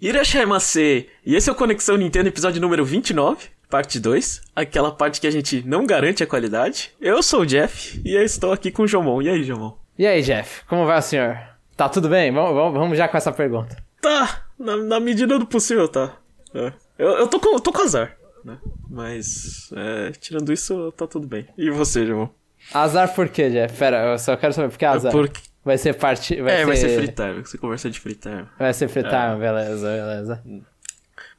Irashaimase! E esse é o Conexão Nintendo, episódio número 29, parte 2. Aquela parte que a gente não garante a qualidade. Eu sou o Jeff e eu estou aqui com o Jomon. E aí, Jomon? E aí, Jeff, como vai o senhor? Tá tudo bem? Vamos, já com essa pergunta. Tá, na, na medida do possível, tá. É. Eu, eu tô, com, tô com azar, né? Mas, é, tirando isso, tá tudo bem. E você, Jomon? Azar por quê, Jeff? Pera, eu só quero saber por que azar. Porque... Vai ser parte. Vai é, ser... vai ser free time. Você conversa de free time. Vai ser free time, é. beleza, beleza.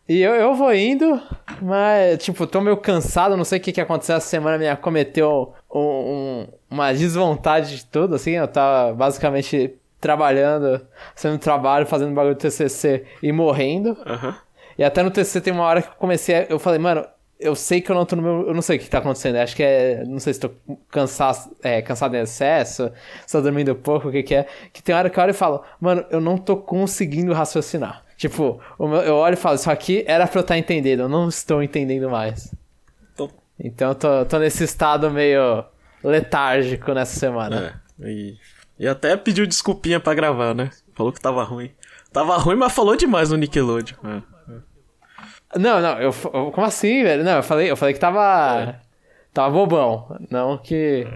E eu, eu vou indo, mas, tipo, tô meio cansado, não sei o que, que aconteceu essa semana, me acometeu um, um, uma desvontade de tudo, assim, eu tava basicamente trabalhando, fazendo trabalho, fazendo bagulho do TCC e morrendo. Uhum. E até no TCC tem uma hora que eu comecei, a, eu falei, mano, eu sei que eu não tô no meu. Eu não sei o que tá acontecendo. Acho que é. Não sei se tô cansado, é, cansado em excesso, tô dormindo pouco, o que que é. Que tem hora que eu olho e falo, mano, eu não tô conseguindo raciocinar. Tipo, eu olho e falo, isso aqui era pra eu estar tá entendendo, eu não estou entendendo mais. Tô. Então eu tô, tô nesse estado meio letárgico nessa semana. É, e, e até pediu desculpinha pra gravar, né? Falou que tava ruim. Tava ruim, mas falou demais no Nickelodeon. É. Não, não, eu. Como assim, velho? Não, eu falei, eu falei que tava. É. Tava bobão. Não que.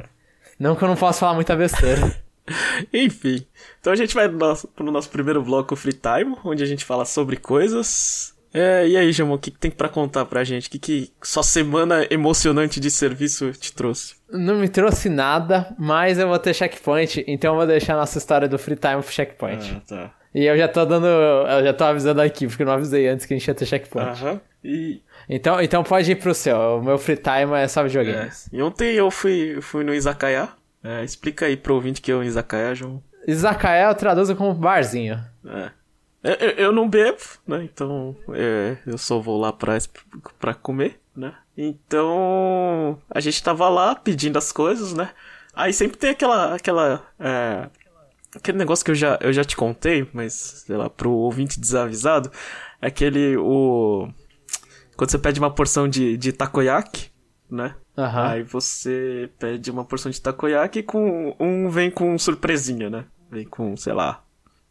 Não que eu não posso falar muita besteira. Enfim. Então a gente vai pro nosso, pro nosso primeiro bloco Free Time, onde a gente fala sobre coisas. É, e aí, Jamon, o que, que tem para contar pra gente? O que, que sua semana emocionante de serviço te trouxe? Não me trouxe nada, mas eu vou ter checkpoint, então eu vou deixar a nossa história do Free Time pro checkpoint. Ah, tá. E eu já tô dando. Eu já tô avisando aqui, porque eu não avisei antes que a gente ia ter checkpoint. Aham. E... Então, então pode ir pro seu. O meu free time é só videogames. É. E ontem eu fui, fui no Izakaya. É, explica aí pro ouvinte que é o Izakaya, João. Izakaya eu traduzo como barzinho. É. Eu, eu não bebo, né? Então é, eu só vou lá pra, pra comer, né? Então a gente tava lá pedindo as coisas, né? Aí sempre tem aquela, aquela é, Aquele negócio que eu já, eu já te contei, mas, sei lá, pro ouvinte desavisado, é aquele, o... Quando você pede uma porção de, de takoyaki, né? Uhum. Aí você pede uma porção de takoyaki com um vem com surpresinha, né? Vem com, sei lá,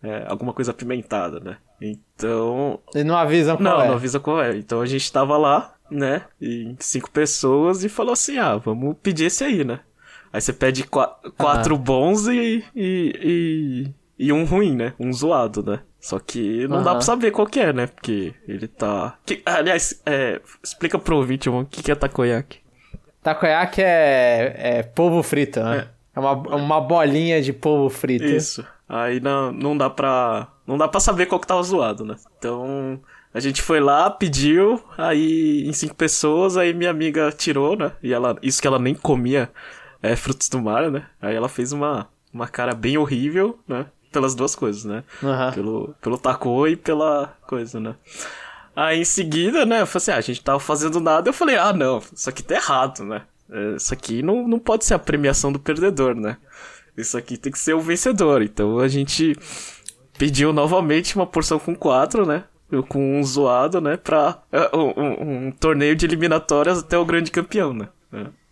é, alguma coisa apimentada, né? Então. E não avisam qual não, é. Não, avisa qual é. Então a gente tava lá, né? Em cinco pessoas e falou assim: ah, vamos pedir esse aí, né? Aí você pede qu quatro ah. bons e, e, e, e, um ruim, né? Um zoado, né? Só que não dá pra saber qual que é, né? Porque ele tá. Que, aliás, é, explica pro ouvinte o que, que é takoyaki. Takoyaki é, é polvo frito, né? É. é uma, uma bolinha de polvo frito. Isso. Aí não, não dá pra. Não dá pra saber qual que tava zoado, né? Então. A gente foi lá, pediu, aí em cinco pessoas, aí minha amiga tirou, né? E ela. Isso que ela nem comia é, frutos do mar, né? Aí ela fez uma, uma cara bem horrível, né? Pelas duas coisas, né? Uhum. Pelo, pelo taco e pela coisa, né? Aí em seguida, né? Eu falei assim, ah, a gente tava fazendo nada. Eu falei, ah, não, isso aqui tá errado, né? É, isso aqui não, não pode ser a premiação do perdedor, né? Isso aqui tem que ser o vencedor. Então a gente pediu novamente uma porção com quatro, né? Com um zoado, né? Pra uh, um, um, um torneio de eliminatórias até o grande campeão, né?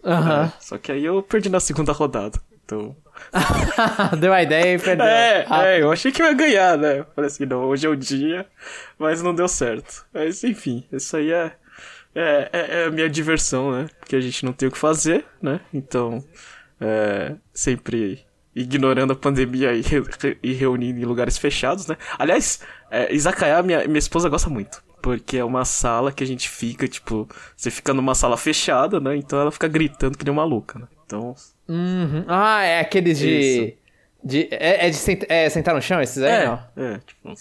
É. Só que aí eu perdi na segunda rodada. Então. Deu a ideia e perdeu. É, ah. é, eu achei que eu ia ganhar, né? Falei assim, não, hoje é o dia, mas não deu certo. Mas enfim, isso aí é, é, é, é a minha diversão, né? Porque a gente não tem o que fazer, né? Então, é, sempre ignorando a pandemia e, re, e reunindo em lugares fechados, né? Aliás, é, Izakaya, minha, minha esposa gosta muito. Porque é uma sala que a gente fica, tipo, você fica numa sala fechada, né? Então ela fica gritando que nem maluca, né? Então. Uhum. Ah, é aqueles de. De, é, é de sent, é, sentar no chão esses aí, é, não? É, tipo...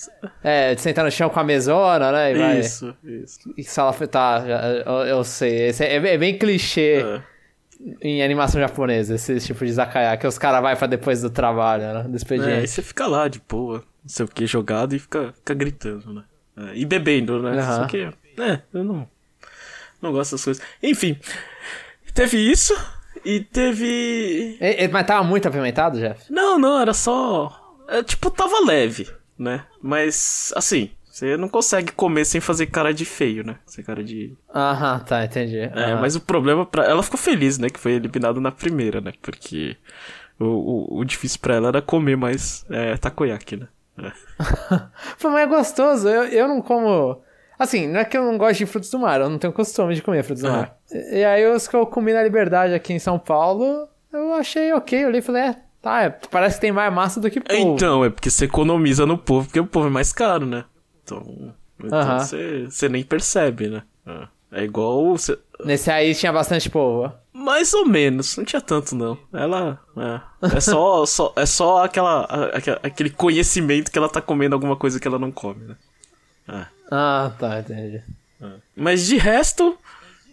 É, de sentar no chão com a mesona, né? E vai... Isso, isso. E sala... Tá, eu, eu sei. Esse é, é, bem clichê é. em animação japonesa, esse tipo de zakaya, que os caras vão pra depois do trabalho, né? Do expediente. É, aí você fica lá de boa, não sei o que, jogado e fica, fica gritando, né? E bebendo, né? Uhum. Só que, é, eu não, não gosto dessas coisas. Enfim, teve isso e teve... E, e, mas tava muito apimentado, Jeff? Não, não, era só... É, tipo, tava leve, né? Mas, assim, você não consegue comer sem fazer cara de feio, né? Sem cara de. Aham, tá, entendi. É, mas o problema pra. Ela ficou feliz, né? Que foi eliminada na primeira, né? Porque o, o, o difícil pra ela era comer mais é, takoyaki, né? Mas é gostoso. Eu, eu não como. Assim, não é que eu não gosto de frutos do mar, eu não tenho costume de comer frutos do Aham. mar. E, e aí, os que eu comi na Liberdade aqui em São Paulo, eu achei ok. Eu olhei e falei, é, tá, é, parece que tem mais massa do que polvo. Então, é porque você economiza no povo, porque o povo é mais caro, né? Então, então Aham. você, você nem percebe, né? É. É igual. você- Nesse aí tinha bastante polvo. Mais ou menos, não tinha tanto não. Ela. É, é só, só, é só aquela, a- aque- aquele conhecimento que ela tá comendo alguma coisa que ela não come, né? É. Ah, tá, entendi. Mas de resto,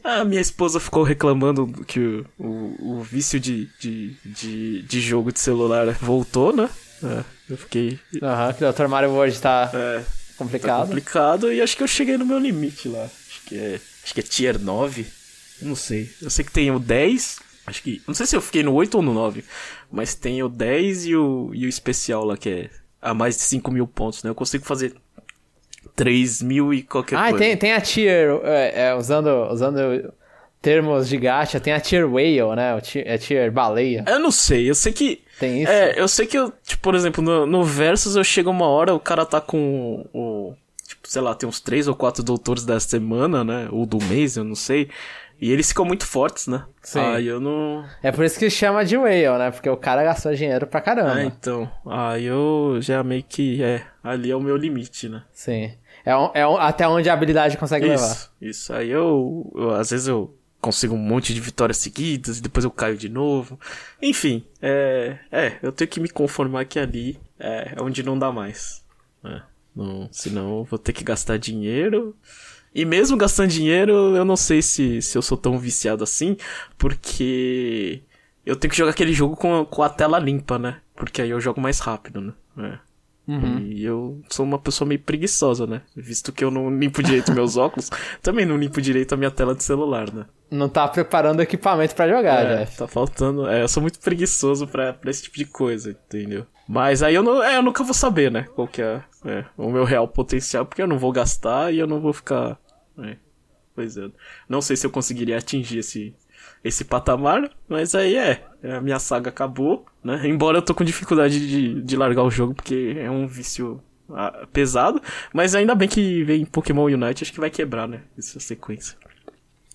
a minha esposa ficou reclamando que o, o, o vício de, de, de, de jogo de celular voltou, né? É, eu fiquei. Aham, que o Dr. Mario World tá É, tá complicado. complicado e acho que eu cheguei no meu limite lá. Acho que é, acho que é tier 9. Não sei. Eu sei que tem o 10. Acho que. Não sei se eu fiquei no 8 ou no 9. Mas tem o 10 e o, e o especial lá, que é a mais de 5 mil pontos, né? Eu consigo fazer 3 mil e qualquer Ah, coisa. tem, tem a tier, é, é, usando, usando termos de gacha, tem a tier whale, né? O tier, é tier baleia. Eu não sei, eu sei que. Tem isso? É, eu sei que eu, tipo, por exemplo, no, no Versus eu chego uma hora, o cara tá com o. Sei lá, tem uns três ou quatro doutores da semana, né? Ou do mês, eu não sei. E eles ficam muito fortes, né? Sim. Aí eu não. É por isso que chama de whale, né? Porque o cara gastou dinheiro pra caramba. Ah, então. Aí eu já meio que. É, ali é o meu limite, né? Sim. É, um- é um- até onde a habilidade consegue levar. Isso, isso. Aí eu, eu- Às vezes eu consigo um monte de vitórias seguidas e depois eu caio de novo. Enfim, é. É, eu tenho que me conformar que ali é, é onde não dá mais. né? Não, senão eu vou ter que gastar dinheiro. E mesmo gastando dinheiro, eu não sei se, se eu sou tão viciado assim, porque eu tenho que jogar aquele jogo com, com a tela limpa, né? Porque aí eu jogo mais rápido, né? É. Uhum. E eu sou uma pessoa meio preguiçosa, né? Visto que eu não limpo direito meus óculos, também não limpo direito a minha tela de celular, né? Não tá preparando equipamento pra jogar, É, Jeff. tá faltando. É, eu sou muito preguiçoso pra, pra esse tipo de coisa, entendeu? Mas aí eu, não, é, eu nunca vou saber, né? Qual que é, é, o meu real potencial, porque eu não vou gastar e eu não vou ficar. É, pois é. Não sei se eu conseguiria atingir esse, esse patamar, mas aí é. É, A minha saga acabou, né? Embora eu tô com dificuldade de, de largar o jogo, porque é um vício ah, pesado. Mas ainda bem que vem Pokémon Unite, acho que vai quebrar, né? Essa sequência.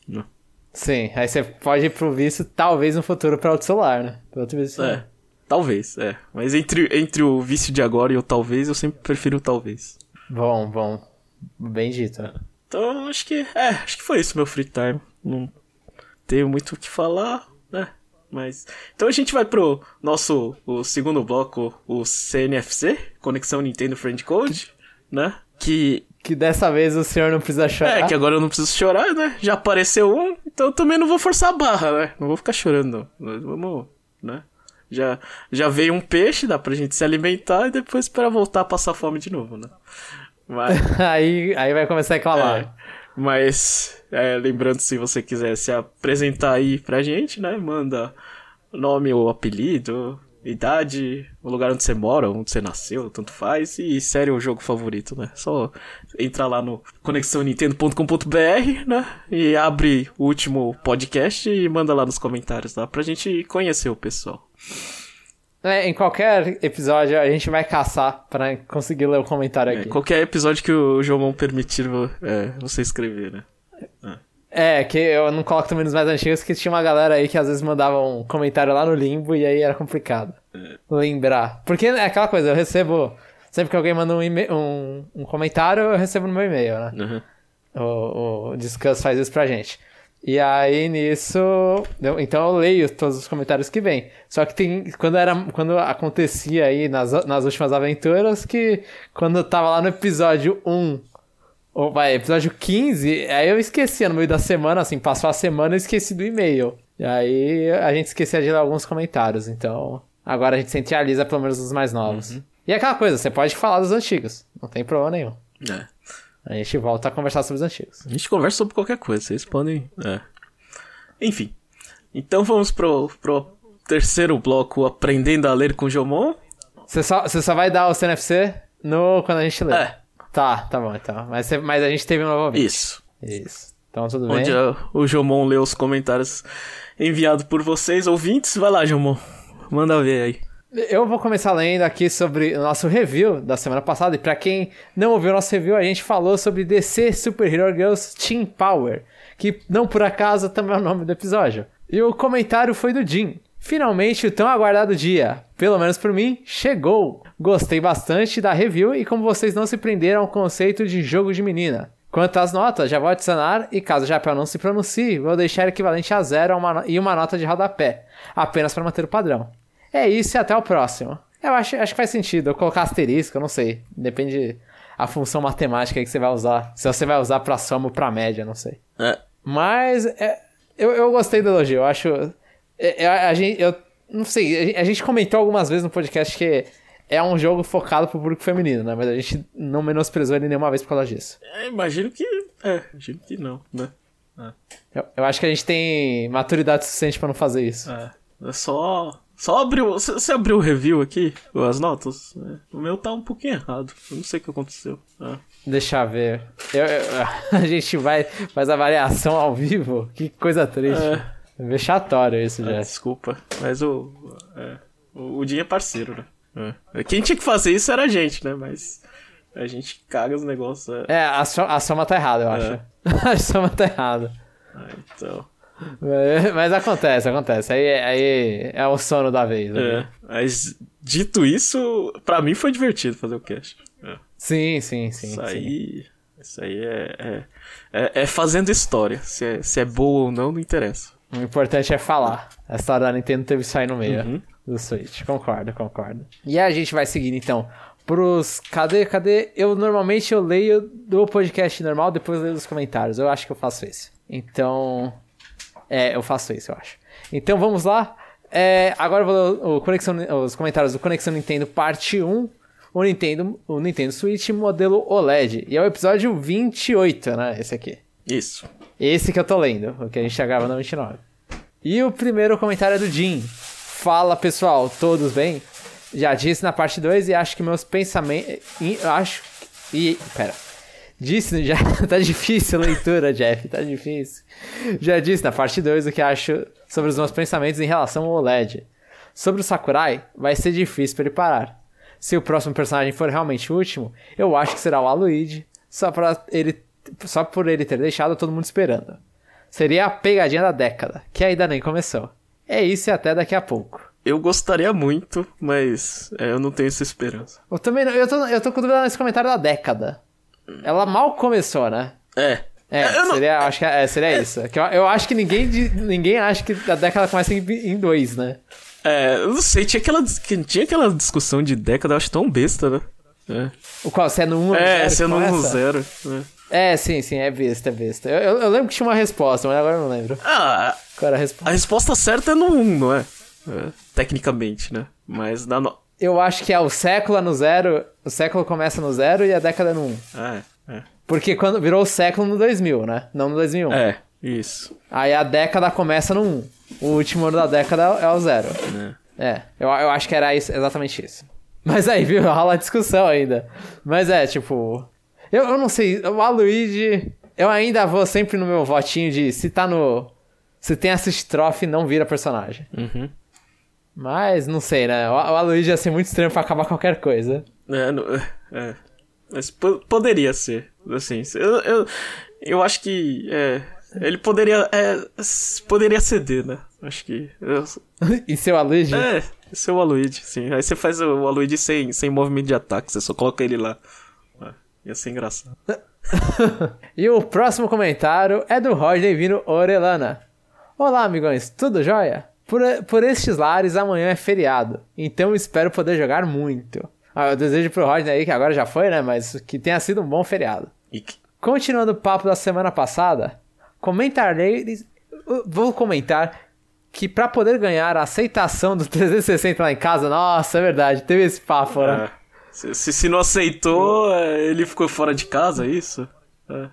Não. Sim, aí você pode ir pro vício, talvez no futuro, pra outro celular, né? Pra outro vício. É, talvez, é. Mas entre, entre o vício de agora e o talvez, eu sempre prefiro o talvez. Bom, bom. Bem dito. Então, acho que, é, acho que foi isso meu free time. Não tenho muito o que falar, né? Mas, então a gente vai pro nosso o segundo bloco, o CNFC, Conexão Nintendo Friend Code, né? Que, Que dessa vez o senhor não precisa chorar. é, que agora eu não preciso chorar, né? Já apareceu um, então eu também não vou forçar a barra, né? Não vou ficar chorando, não. Vamos, né? Já, já veio um peixe, dá pra gente se alimentar e depois esperar voltar a passar fome de novo, né? Mas, aí, aí vai começar a reclamar. é, mas é, lembrando, se você quiser se apresentar aí pra gente, né? Manda nome ou apelido, idade, o lugar onde você mora, onde você nasceu, tanto faz, e série ou jogo favorito, né? Só entrar lá no conexãonintendo.com.br, né? E abre o último podcast e manda lá nos comentários lá pra gente conhecer o pessoal. É, em qualquer episódio a gente vai caçar pra conseguir ler o comentário É, aqui. qualquer episódio que o João permitir é, você escrever, né? É, que eu não coloco também nos mais antigos, que tinha uma galera aí que às vezes mandava um comentário lá no limbo e aí era complicado lembrar. Porque é aquela coisa, eu recebo. Sempre que alguém manda um, um, um comentário, eu recebo no meu e-mail, né? Uhum. O, o Discuss faz isso pra gente. E aí nisso. eu- então eu leio todos os comentários que vem. Só que tem. Quando, era, quando acontecia aí nas, nas últimas aventuras, que quando eu tava lá no episódio 1, ou vai, episódio 15, aí eu esquecia no meio da semana, assim, passou a semana e esqueci do e-mail. E aí a gente esquecia de ler alguns comentários. Então agora a gente centraliza pelo menos os mais novos. E é aquela coisa, você pode falar dos antigos, não tem problema nenhum. É. A gente volta a conversar sobre os antigos. A gente conversa sobre qualquer coisa, vocês podem. É. Enfim. Então vamos pro, pro terceiro bloco, Aprendendo a Ler com Jomon. Você só, você só vai dar o CNFC no, quando a gente lê. É, Tá, tá bom então. Mas, mas a gente teve um novo ouvinte. isso. Isso. Então tudo bem. Onde a- o Jomon lê os comentários enviados por vocês, ouvintes. Vai lá, Jomon. Manda ver aí. Eu vou começar lendo aqui sobre o nosso review da semana passada. E pra quem não ouviu o nosso review, a gente falou sobre DC Super Hero Girls Team Power, que não por acaso também é o nome do episódio. E o comentário foi do Jim. Finalmente o tão aguardado dia, pelo menos por mim, chegou. Gostei bastante da review e como vocês não se prenderam ao conceito de jogo de menina. Quanto às notas, já vou adicionar e caso o Japão não se pronuncie, vou deixar equivalente a zero e uma nota de rodapé, apenas para manter o padrão. É isso e até o próximo. Eu acho, acho que faz sentido eu colocar asterisco, eu não sei. Depende a função matemática que você vai usar. Se você vai usar pra soma ou pra média, não sei. É. Mas é, eu, eu gostei do elogio. Eu acho. é, é, a, gente, eu não sei, a gente comentou algumas vezes no podcast que é um jogo focado pro público feminino, né? Mas a gente não menosprezou ele nenhuma vez por causa disso. É, imagino que. É, imagino que não, né? Eu, eu acho que a gente tem maturidade suficiente pra não fazer isso. É. É só. Só abriu. Você abriu o review aqui? As notas? É, O meu tá um pouquinho errado. Eu não sei o que aconteceu. É. Deixa eu ver. Eu- eu- a gente vai faz a variação ao vivo. Que coisa triste. É. Vexatório isso, É, já. desculpa. Mas o. É, o, o Dinho é parceiro, né? É. Quem tinha que fazer isso era a gente, né? Mas. A gente caga os negócios. É. É, a, so- a soma tá errada, eu acho. a soma tá errada. Ah, então. É, Mas acontece, acontece. Aí, aí é o sono da vez. né? É. Mas dito isso, pra mim foi divertido fazer o cast. É. Sim, sim, sim. Isso sim. aí. Isso aí é, é, é, é fazendo história. Se é, se é boa ou não, não interessa. O importante é falar. A história da Nintendo teve aí no meio Uhum. do Switch. Concordo, concordo. E a gente vai seguindo então pros. Cadê, cadê? Eu normalmente eu leio do podcast normal, depois leio dos comentários. Eu acho que eu faço isso. Então. É, eu faço isso, eu acho. Então vamos lá. É, agora eu vou ler o Conexão, os comentários do Conexão Nintendo Parte 1. O Nintendo, o Nintendo Switch modelo OLED. E é o episódio 28, né? Esse aqui. Isso. Esse que eu tô lendo, o que a gente já grava no 29. E o primeiro comentário é do Jim. Fala pessoal, todos bem? Já disse na parte 2 e acho que meus pensamentos. Acho. E. Pera. Disse já. tá difícil a leitura, Jeff, tá difícil. Já disse na parte 2 o que acho sobre os meus pensamentos em relação ao OLED. Sobre o Sakurai, vai ser difícil pra ele parar. Se o próximo personagem for realmente o último, eu acho que será o Aluigi, só, pra ele, só por ele ter deixado todo mundo esperando. Seria a pegadinha da década, que ainda nem começou. É isso e até daqui a pouco. Eu gostaria muito, mas é, eu não tenho essa esperança. Eu também não, eu tô, eu tô com dúvida nesse comentário da década. Ela mal começou, né? É. É, Eu não- seria, acho que, é, seria isso. Que eu, eu acho que ninguém, ninguém acha que a década começa em, em dois, né? É, eu não sei, tinha aquela, tinha aquela discussão de década, eu acho tão besta, né? É, O qual? Se é no 1 ou no é 0 sendo que um começa? zero. né? É, sim, sim, é besta, é besta. Eu, eu- eu lembro que tinha uma resposta, mas agora eu não lembro. Ah, Qual era a resposta? a resposta certa é no 1, não é? É, Tecnicamente, né? Mas na no... Eu acho que é o século é no zero, o século começa no zero e a década é no 1. É, é. Porque quando virou o século no 2000, né? Não no 2001. É, isso. Aí a década começa no 1. O último ano da década é o zero. né? É, eu, eu acho que era isso, exatamente isso. Mas aí, viu? Rola a discussão ainda. Mas é, tipo. Eu, eu não sei, o Aluigi. Eu ainda vou sempre no meu votinho de se tá no. Se tem essa estrofe, não vira personagem. Uhum. Mas não sei, né? O, o Aluigi ia ser muito estranho pra acabar qualquer coisa. É, no- é. Mas po- poderia ser, assim. Eu, eu, eu acho que é, ele poderia é, poderia ceder, né? Acho que eu- e seu Aluigi? é, esse é o Aluigi, sim. Aí você faz o Aluigi sem, sem movimento de ataque, você só coloca ele lá. Ah, ia ser engraçado. E o próximo comentário é do Rodney Vino Orelana. Olá, amigões, tudo jóia? Por, por estes lares, amanhã é feriado, então espero poder jogar muito. Ah, eu desejo pro Rodney aí, que agora já foi, né? Mas que tenha sido um bom feriado. E que- Continuando o papo da semana passada, comentarei. Vou comentar que pra poder ganhar a aceitação do 360 lá em casa, nossa, é verdade, teve esse papo, né? é, se, se, se não aceitou, é, ele ficou fora de casa, é isso? É.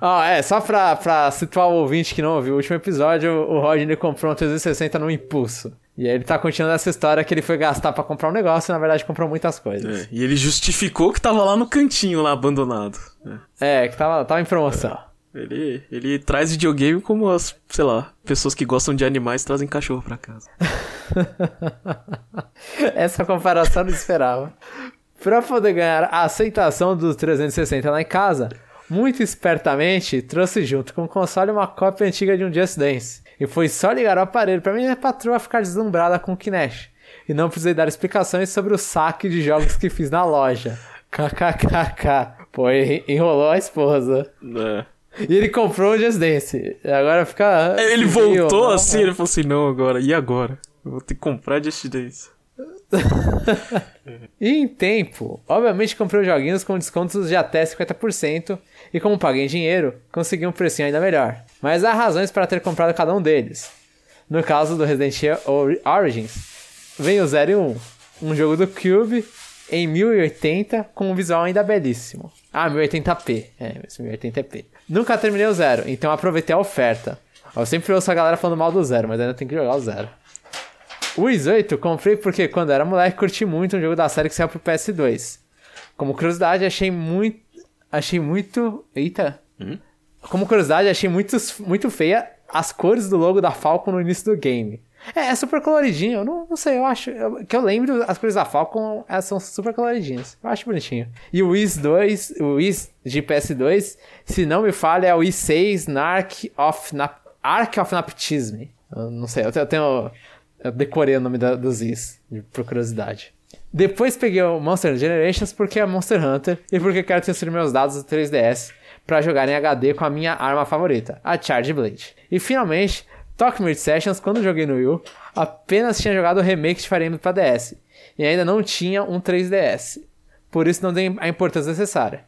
Ah, é, só pra, pra situar o ouvinte que não ouviu o último episódio, o Rodney comprou um 360 no impulso. E aí ele tá continuando essa história que ele foi gastar pra comprar um negócio e na verdade comprou muitas coisas. É, E ele justificou que tava lá no cantinho, lá abandonado. É. É, que tava, tava em promoção. Ele, ele traz videogame como as, sei lá, pessoas que gostam de animais trazem cachorro pra casa. Essa comparação não esperava. Para poder ganhar a aceitação do 360 lá em casa, muito espertamente trouxe junto com o console uma cópia antiga de um Just Dance. E foi só ligar o aparelho para minha patroa ficar deslumbrada com o Kinect. E não precisei dar explicações sobre o saque de jogos que fiz na loja. KKKK. Pô, enrolou a esposa. É. E ele comprou o Just Dance. Agora fica. Ele voltou assim, ele falou assim: não, agora, e agora? Eu vou ter que comprar Just Dance. e em tempo, obviamente comprei os joguinhos com descontos de até 50%, e como paguei em dinheiro, consegui um precinho ainda melhor. Mas há razões para ter comprado cada um deles. No caso do Resident Evil Origins, vem o 0 e 1, um jogo do Cube em 1080 com um visual ainda belíssimo. Ah, 1080p. É, 1080p. Nunca terminei o zero, então aproveitei a oferta. Eu sempre ouço a galera falando mal do zero, mas ainda tem que jogar o zero. O Is 8 comprei porque quando era moleque curti muito um jogo da série que saiu pro PS2. Como curiosidade, achei muito. Achei muito. Eita! Hum? Como curiosidade, achei muito, muito feia as cores do logo da Falcon no início do game. É, é super coloridinho. Eu não, não sei, eu acho. Eu, que eu lembro, as cores da Falcon elas são super coloridinhas. Eu acho bonitinho. E o Wiz 2, o Wiz de PS2, se não me falha, é o i6 Narc of, Nap, Arc of Naptism. Eu não sei, eu tenho. Eu decorei o nome da, dos Is, por curiosidade. Depois peguei o Monster Generations porque é Monster Hunter e porque quero transferir meus dados do 3DS para jogar em HD com a minha arma favorita, a Charge Blade. E finalmente, Talkmate Sessions, quando joguei no Wii U, apenas tinha jogado o remake de Fire Emblem para DS e ainda não tinha um 3DS. Por isso não dei a importância necessária.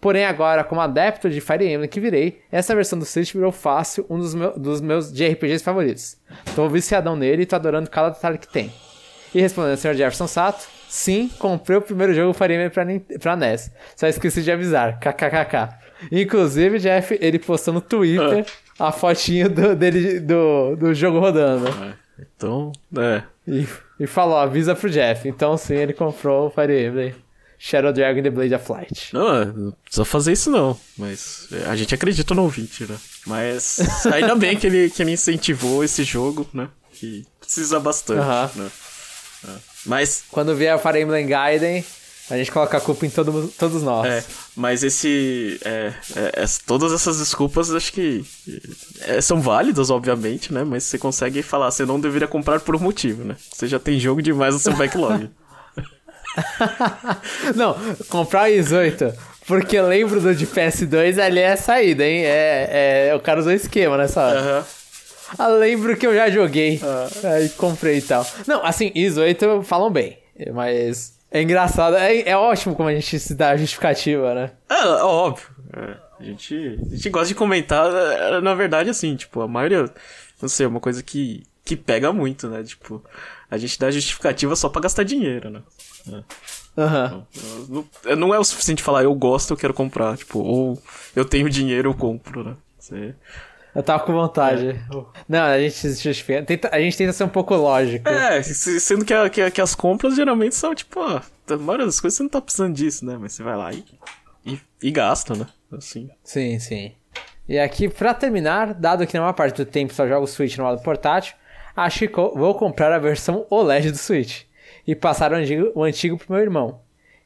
Porém, agora, como adepto de Fire Emblem que virei, essa versão do Switch virou fácil um dos, meu, dos meus JRPGs favoritos. Tô viciadão nele e tô adorando cada detalhe que tem. E respondendo ao Sr. Jefferson Sato, sim, comprei o primeiro jogo Fire Emblem pra, pra NES. Só esqueci de avisar, kkkk. Inclusive, Jeff, ele postou no Twitter ah. a fotinho do, dele, do, do jogo rodando. É. Então, é. E, e falou, avisa pro Jeff. Então, sim, ele comprou o Fire Emblem. Shadow Dragon The Blade of Light. Não, não precisa fazer isso não, mas é, a gente acredita no ouvinte, né? Mas ainda bem que ele, que ele incentivou esse jogo, né? Que precisa bastante, uh -huh. né? É. Mas... Quando vier o Fire Emblem Gaiden, a gente coloca a culpa em todo, todos nós. É, mas esse. É, é, todas essas desculpas acho que é, são válidas, obviamente, né? Mas você consegue falar, você não deveria comprar por um motivo, né? Você já tem jogo demais no seu backlog. não, comprar o Is 8. Porque eu lembro do de PS2 ali é a saída, hein? É, é, o cara usou esquema nessa hora. Uhum. Ah, lembro que eu já joguei. Uhum. Aí comprei e tal. Não, assim, Is 8 falam bem. Mas é engraçado, é, é ótimo como a gente se dá a justificativa, né? É, é óbvio. É, a, gente, a gente gosta de comentar, é, na verdade, assim, tipo, a maioria, não sei, é uma coisa que, que pega muito, né? Tipo, a gente dá justificativa só pra gastar dinheiro, né? É. Uhum. Não, não, não, é o suficiente falar eu gosto, eu quero comprar, tipo, ou eu tenho dinheiro, eu compro, né? Você... Eu tava com vontade. É. Não, a gente se justifica. Tenta, a gente tenta ser um pouco lógico. É, sendo que, a, que, que, as compras geralmente são tipo, ó, a maioria das coisas você não tá precisando disso, né? Mas você vai lá e, e, e gasta, né? Assim. Sim, sim. E aqui, pra terminar, dado que na maior parte do tempo só jogo o Switch no lado portátil, acho que vou comprar a versão OLED do Switch e passar o antigo, o antigo pro meu irmão.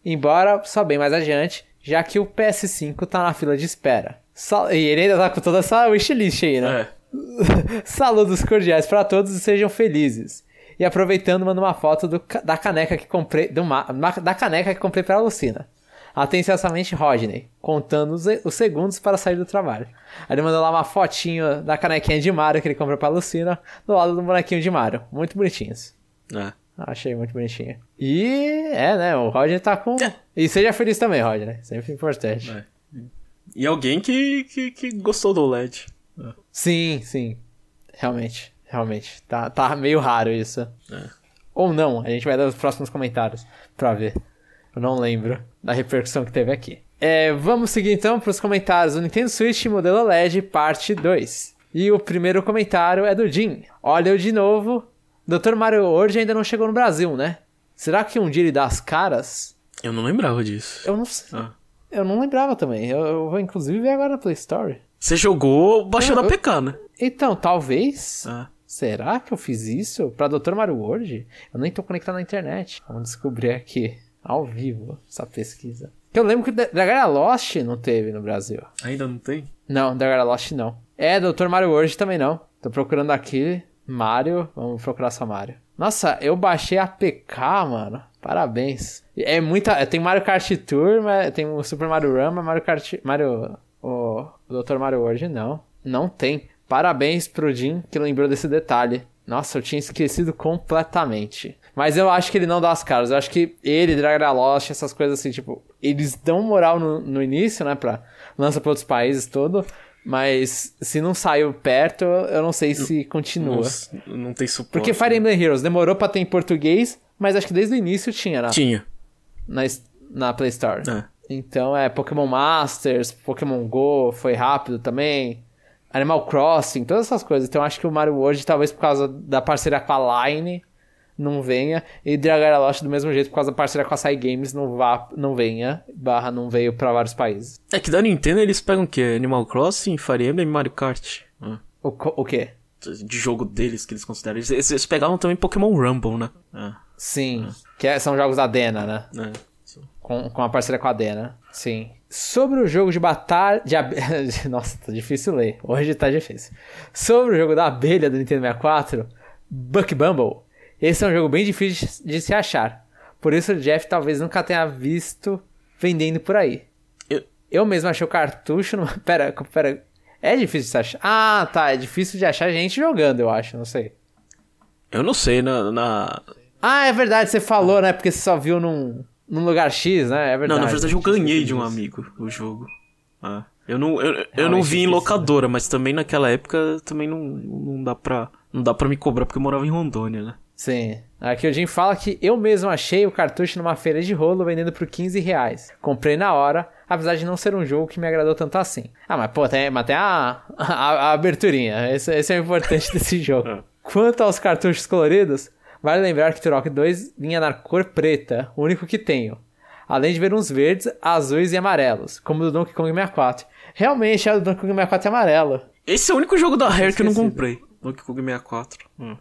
Embora só bem mais adiante, já que o PS5 tá na fila de espera. Sal... E ele ainda tá com toda essa wishlist aí, né? É. Saludos cordiais para todos e sejam felizes. E aproveitando, mando uma foto do, da caneca que comprei. Do, da caneca que comprei pra Lucina. Atenciosamente Rodney, contando os, os, segundos para sair do trabalho. Aí ele mandou lá uma fotinho da canequinha de Mario que ele comprou pra Lucina, do lado do bonequinho de Mario. Muito bonitinhos. É. Achei muito bonitinho. E é, né? O Rodney tá com. É. E seja feliz também, Rodney. Sempre importante. É. E alguém que, que, que gostou do OLED. Sim, sim. Realmente, realmente. Tá, tá meio raro isso. É. Ou não, a gente vai dar os próximos comentários pra ver. Eu não lembro da repercussão que teve aqui. É, vamos seguir então para os comentários do Nintendo Switch modelo LED parte 2. E o primeiro comentário é do Jim. Olha eu de novo. Dr. Mario World ainda não chegou no Brasil, né? Será que um dia ele dá as caras? Eu não lembrava disso. Eu não sei. Ah. Eu não lembrava também. Eu, eu, vou inclusive ver agora na Play Store. Você jogou baixando eu, APK, né? Então, talvez. Ah. Será que eu fiz isso? Pra Dr. Mario World? Eu nem tô conectado na internet. Vamos descobrir aqui, ao vivo, essa pesquisa. Eu lembro que Dragara Lost não teve no Brasil. Ainda não tem? Não, Dragara Lost não. É, Dr. Mario World também não. Tô procurando aqui. Mario. Vamos procurar só Mario. Nossa, eu baixei a PK, mano. Parabéns. É muita. Tem Mario Kart Tour, tem o Super Mario Run, mas Mario Kart. Mario. O, Dr. Mario World não. Não tem. Parabéns pro Jim que lembrou desse detalhe. Nossa, eu tinha esquecido completamente. Mas eu acho que ele não dá as caras. Eu acho que ele, Dragon Lost, essas coisas assim, tipo, eles dão moral no, no início, né? Pra lança pra outros países todo. Mas se não saiu perto, eu não sei se continua. Não, não tem suporte. Porque Fire Emblem Heroes demorou pra ter em português, mas acho que desde o início tinha, né? Tinha. Na, na Play Store. É. Então é Pokémon Masters, Pokémon Go foi rápido também. Animal Crossing, todas essas coisas. Então acho que o Mario World, talvez por causa da parceria com a Line, não venha. E Dragara Lost, do mesmo jeito, por causa da parceria com a Sai Games, não, vá, não venha. Barra não veio pra vários países. É que da Nintendo eles pegam o quê? Animal Crossing, Fire Emblem e Mario Kart. Ah. O, o quê? De jogo deles que eles consideram. Eles, eles pegavam também Pokémon Rumble, né? Ah. Sim. Ah. Que é, são jogos da Dena, né? É. Com, com a parceria com a Dena. Sim. Sobre o jogo de batalha. De ab... Nossa, tá difícil ler. Hoje tá difícil. Sobre o jogo da abelha do Nintendo 64, Buck Bumble. Esse é um jogo bem difícil de se achar. Por isso o Jeff talvez nunca tenha visto vendendo por aí. Eu, eu mesmo achei o cartucho. No... Pera, pera. É difícil de se achar. Ah, tá. É difícil de achar gente jogando, eu acho. Não sei. Eu não sei, na. na... Ah, é verdade. Você falou, né? Porque você só viu num num lugar X, né? É verdade. Não, na verdade eu ganhei de um amigo o jogo. Ah. Eu não, eu, eu não vi em locadora, mas também naquela época também não, não dá pra. Não dá pra me cobrar porque eu morava em Rondônia, né? Sim. Aqui o Jim fala que eu mesmo achei o cartucho numa feira de rolo vendendo por 15 reais. Comprei na hora, apesar de não ser um jogo que me agradou tanto assim. Ah, mas pô, tem, mas tem a, a, a aberturinha. Esse, esse, é o importante desse jogo. É. Quanto aos cartuchos coloridos, Vale lembrar que Turok 2 vinha na cor preta, o único que tenho. Além de ver uns verdes, azuis e amarelos, como do Donkey Kong 64. Realmente, é o Donkey Kong 64 é amarelo. Esse é o único jogo da Rare que eu não comprei. Donkey Kong 64. Hum.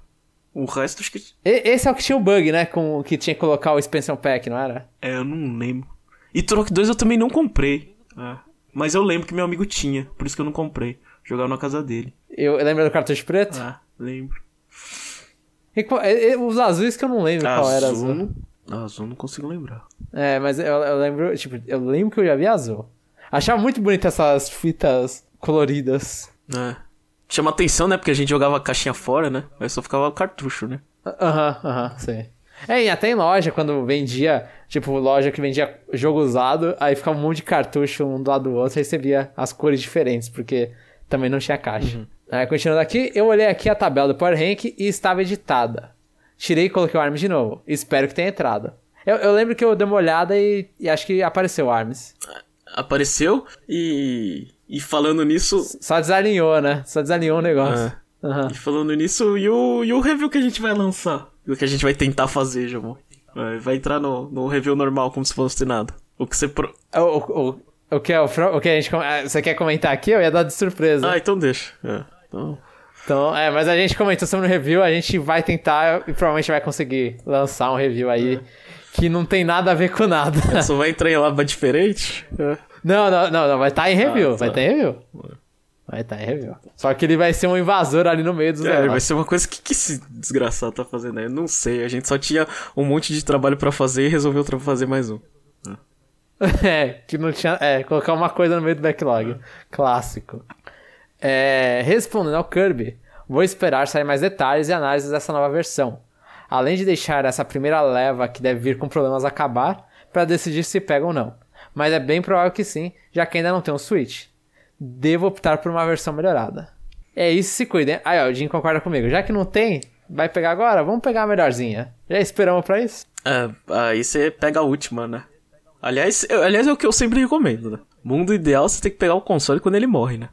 O resto acho que. Esse é o que tinha o bug, né? Com, que tinha que colocar o expansion pack, não era? É, eu não lembro. E Turok 2 eu também não comprei. É. Mas eu lembro que meu amigo tinha, por isso que eu não comprei. Jogava na casa dele. Eu, eu lembro do cartucho preto? Ah, lembro. E, e, os azuis que eu não lembro azul, qual era azul. Azul não consigo lembrar. É, mas eu, eu, lembro, tipo, eu lembro que eu já vi azul. Achava muito bonito essas fitas coloridas. É. Chama atenção, né? Porque a gente jogava a caixinha fora, né? Aí só ficava cartucho, né? Aham, aham, sei. É, e até em loja, quando vendia, tipo, loja que vendia jogo usado, aí ficava um monte de cartucho um do lado do outro, aí você via as cores diferentes, porque também não tinha caixa. Uhum. É, continuando aqui, eu olhei aqui a tabela do Power Rank e estava editada. Tirei e coloquei o ARMS de novo. Espero que tenha entrado. Eu, eu lembro que eu dei uma olhada e, e acho que apareceu o ARMS. Apareceu e. E falando nisso. Só desalinhou, né? Só desalinhou o negócio. É. Uhum. E falando nisso, e o, e o review que a gente vai lançar? O que a gente vai tentar fazer, Jamon? Vai, entrar no, no review normal, como se fosse nada. O que você. Pro... O, o, o, que é o, o que a gente. Ah, você quer comentar aqui? Eu ia dar de surpresa. Ah, então deixa. É. Então... Então, é, mas a gente comentou sobre o review, a gente vai tentar e provavelmente vai conseguir lançar um review aí é. que não tem nada a ver com nada. É, só vai entrar em lava diferente? É. Não, não, não, não, vai estar tá em review, ah, tá. vai estar tá em review. Vai estar tá em review. Só que ele vai ser um invasor ali no meio dos É, vai ser uma coisa que, que esse desgraçado tá fazendo aí. Eu não sei, a gente só tinha um monte de trabalho para fazer e resolveu fazer mais um. É, que não tinha. É, colocar uma coisa no meio do backlog. Clássico. É, respondendo ao Kirby, vou esperar sair mais detalhes e análises dessa nova versão, além de deixar essa primeira leva que deve vir com problemas acabar para decidir se pega ou não. Mas é bem provável que sim, já que ainda não tem um Switch. Devo optar por uma versão melhorada. É isso, se cuidem. Aí, ó, o Jim concorda comigo. Já que não tem, vai pegar agora? Vamos pegar a melhorzinha. Já esperamos pra isso? É, aí você pega a última, né? Aliás, aliás, é o que eu sempre recomendo, né? Mundo ideal, você tem que pegar o console quando ele morre, né?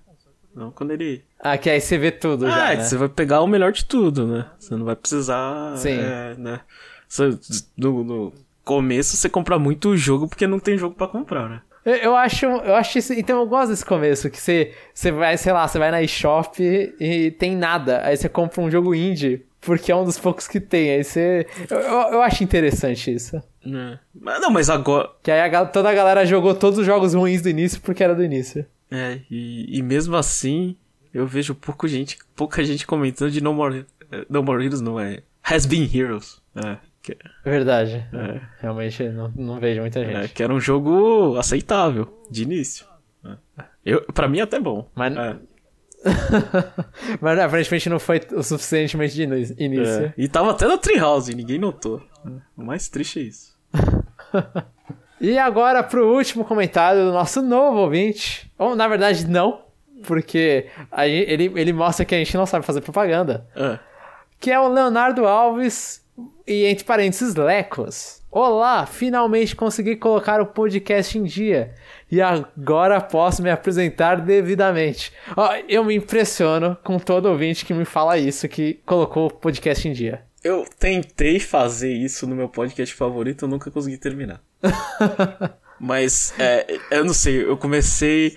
Não quando ele. Ah, que aí você vê tudo ah, já. É, né? você vai pegar o melhor de tudo, né? Você não vai precisar. Sim. É, né? Você, no, no, começo você compra muito jogo porque não tem jogo para comprar, né? Eu, eu acho, eu acho isso. Então eu gosto desse começo, que você, você vai, sei lá, você vai na eShop e tem nada. Aí você compra um jogo indie, porque é um dos poucos que tem. Aí você. Eu, eu, eu acho interessante isso. É. Mas Não, mas agora. Que aí a toda a galera jogou todos os jogos ruins do início porque era do início. É, e, e mesmo assim, eu vejo pouco gente, pouca gente comentando de No More, eh, no More Heroes, não é? Has Been Heroes. É, que, Verdade. É. Realmente não, não vejo muita gente. é, que era um jogo aceitável, de início. É. Eu, pra mim até bom. Mas- É, Mas aparentemente não foi o suficientemente de início. é. E tava até na Treehouse, ninguém notou. O mais triste é isso. E agora pro último comentário do nosso novo ouvinte. Ou na verdade não, porque ele, ele mostra que a gente não sabe fazer propaganda. É. Que é o Leonardo Alves e entre parênteses Lecos. Olá, finalmente consegui colocar o podcast em dia. E agora posso me apresentar devidamente. Ó, eu me impressiono com todo ouvinte que me fala isso, que colocou o podcast em dia. Eu tentei fazer isso no meu podcast favorito, eu nunca consegui terminar. Mas, é, eu não sei, eu comecei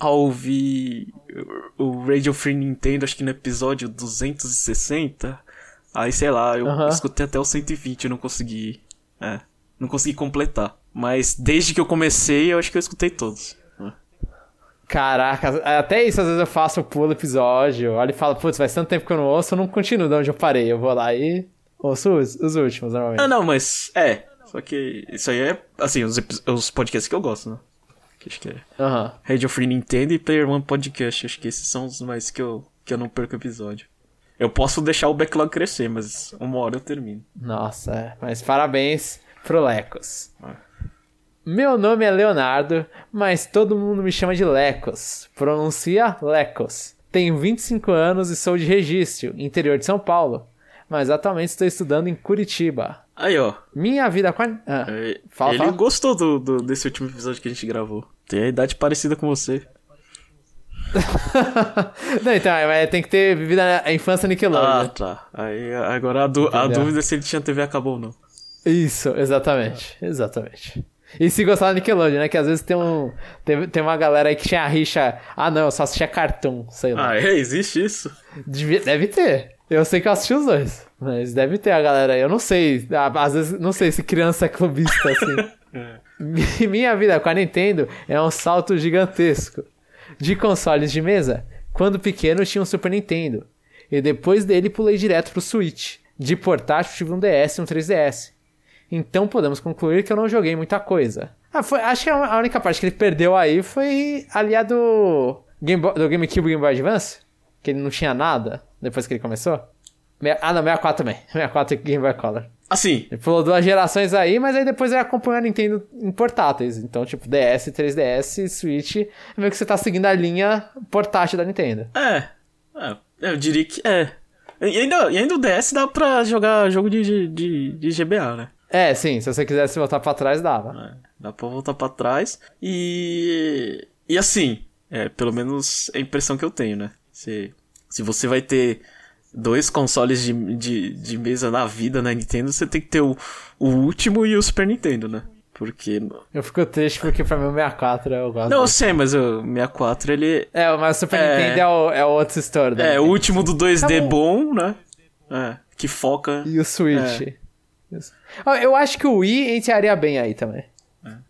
a ouvir o Radio Free Nintendo, acho que no episódio 260. Aí, sei lá, eu escutei até o 120 e não consegui. É, não consegui completar. Mas desde que eu comecei, eu acho que eu escutei todos. Caraca, até isso às vezes eu faço, eu pulo episódio, olho e falo, putz, faz tanto tempo que eu não ouço, eu não continuo de onde eu parei. Eu vou lá e ouço os, os últimos, normalmente. Ah, não, mas é. Só que isso aí é, assim, os, os podcasts que eu gosto, né? Que acho que é. Aham. Radio Free Nintendo e Player One Podcast. Acho que esses são os mais que eu, que eu não perco episódio. Eu posso deixar o backlog crescer, mas uma hora eu termino. Nossa, é. mas parabéns pro Lecos. Ah. Meu nome é Leonardo, mas todo mundo me chama de Lecos. Pronuncia Lecos. Tenho 25 anos e sou de Registro, interior de São Paulo. Mas atualmente estou estudando em Curitiba. Aí, ó. Minha vida a... Ah, é, Fala, ele fala. gostou do, do- desse último episódio que a gente gravou. Tem a idade parecida com você. Não, então, é, tem que ter vivido a infância Ah, Nickelodeon. tá. Aí agora a, du- a dúvida é se ele tinha TV a cabo ou não. Isso, exatamente. Exatamente. E se gostar da Nickelodeon, né? Que às vezes tem um. Tem, tem uma galera aí que tinha a rixa. Ah, não, eu só assistia cartoon, sei lá. Ah, é? Existe isso? Devia- deve ter. Eu sei que eu assisti os dois. Mas deve ter a galera aí. Eu não sei. Às vezes, não sei se criança é clubista assim. Mi- Minha vida com a Nintendo é um salto gigantesco. De consoles de mesa, quando pequeno tinha um Super Nintendo. E depois dele pulei direto pro Switch. De portátil tive um DS e um 3DS. Então podemos concluir que eu não joguei muita coisa. Ah, foi, acho que a única parte que ele perdeu aí foi ali a do, Game Boy- do GameCube Game Boy Advance. Que ele não tinha nada depois que ele começou. Me- Ah, não, 64 também. 64 e Game Boy Color. Assim, Ele pulou duas gerações aí, mas aí depois ele acompanhou a Nintendo em portáteis. Então, tipo, DS, 3DS, Switch. É meio que você tá seguindo a linha portátil da Nintendo. é. É, eu diria que é. E ainda, e ainda o DS dá pra jogar jogo de, de, de, de GBA, né? É, sim, se você quisesse voltar pra trás, dava. É, dá pra voltar pra trás. E. E assim, é, pelo menos é a impressão que eu tenho, né? Se, se você vai ter dois consoles de, de, de mesa na vida na Nintendo, você tem que ter o, o último e o Super Nintendo, né? Porque. Eu fico triste porque pra mim o 64 eu gosto. Não, eu sei, mas o 64 ele. É, mas o Super É. Nintendo é o, é o outro store. da É, o último do 2D Tá bom. bom, né? É, que foca. E o Switch. Isso. Eu acho que o Wii entraria bem aí também.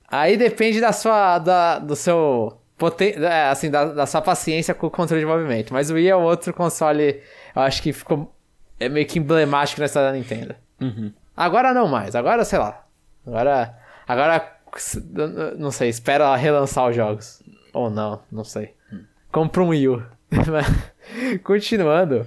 Aí depende da sua. Da, do seu. Poten... é, assim, da, da sua paciência com o controle de movimento. Mas o Wii é outro console. Eu acho que ficou. É meio que emblemático na história da Nintendo. Uhum. Agora não mais. Agora, sei lá. Agora. Agora. Não sei. Espera ela relançar os jogos. Ou não. Não sei. Compra um Wii U. Continuando.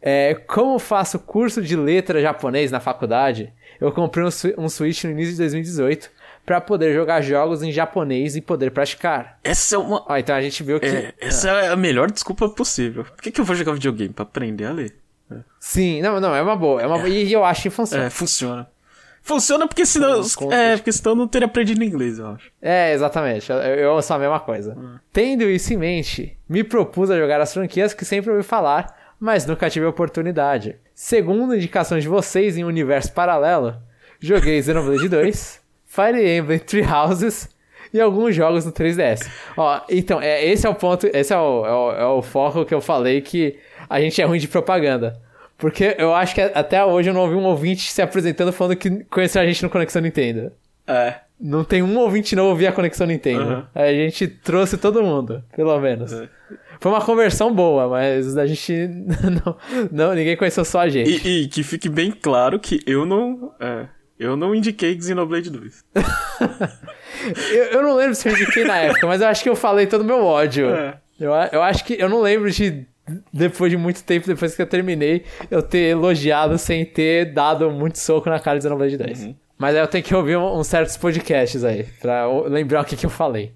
É, como faço curso de letra japonês na faculdade, eu comprei um, um Switch no início de 2018 para poder jogar jogos em japonês e poder praticar. Essa é uma. Ó, então a gente viu que. É, essa é a melhor desculpa possível. Por que, que eu vou jogar videogame? Pra aprender a ler. Sim, não, não, é uma boa. É uma... E eu acho que funciona. É, funciona. Funciona porque senão. É, porque senão eu não teria aprendido inglês, eu acho. É, exatamente. Eu, eu ouço a mesma coisa. Tendo isso em mente, me propus a jogar as franquias que sempre ouvi falar, mas nunca tive a oportunidade. Segundo indicações de vocês em um universo paralelo, joguei Xenoblade 2, Fire Emblem Three Houses e alguns jogos no 3DS. Ó, então, é, esse é o ponto, esse é o, é o, é o foco que eu falei que a gente é ruim de propaganda. Porque eu acho que até hoje eu não ouvi um ouvinte se apresentando falando que conheceu a gente no Conexão Nintendo. É. Não tem um ouvinte não ouvir a Conexão Nintendo. Uhum. A gente trouxe todo mundo, pelo menos. É. Foi uma conversão boa, mas a gente não, não ninguém conheceu só a gente. E, e que fique bem claro que eu não. É, eu não indiquei Xenoblade 2. eu, eu não lembro se eu indiquei na época, mas eu acho que eu falei todo o meu ódio. É. Eu, eu acho que. Eu não lembro de. Depois de muito tempo, depois que eu terminei, eu ter elogiado sem ter dado muito soco na cara de Xenoblade 10. Uhum. Mas aí eu tenho que ouvir uns um, certos podcasts aí, pra lembrar o que, que eu falei.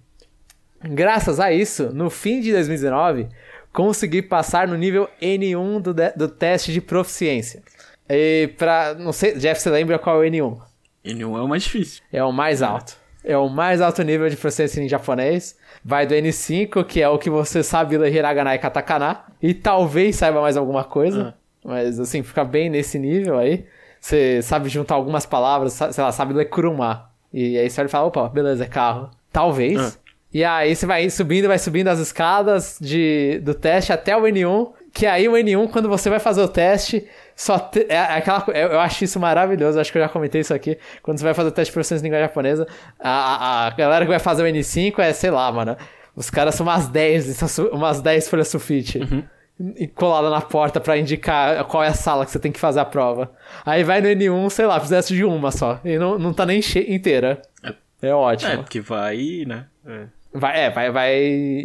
Graças a isso, no fim de 2019, consegui passar no nível N1 do, do teste de proficiência. E pra. Não sei, Jeff, você lembra qual é o N1? N1 é o mais difícil. É o mais alto. É o mais alto nível de proficiência em japonês. Vai do N5, que é o que você sabe ler hiragana e katakana. E talvez saiba mais alguma coisa. Ah. Mas assim, fica bem nesse nível aí. Você sabe juntar algumas palavras, sei lá, sabe ler kuruma. E aí você vai falar, opa, beleza, é carro. Talvez. Ah. E aí você vai subindo, vai subindo as escadas de, do teste até o N1. Que aí o N1, quando você vai fazer o teste, só te, é, é aquela eu, acho isso maravilhoso, acho que eu já comentei isso aqui. Quando você vai fazer o teste de proficiência em língua japonesa, a, a, a, galera que vai fazer o N5 é, sei lá, mano. Os caras são umas 10, umas 10 folhas sulfite. Uhum. Colada na porta para indicar qual é a sala que você tem que fazer a prova. Aí vai no N1, sei lá, fizesse de uma só. E não, não tá nem inteira. É, é ótimo. É, porque vai, né? É. Vai, é, vai, vai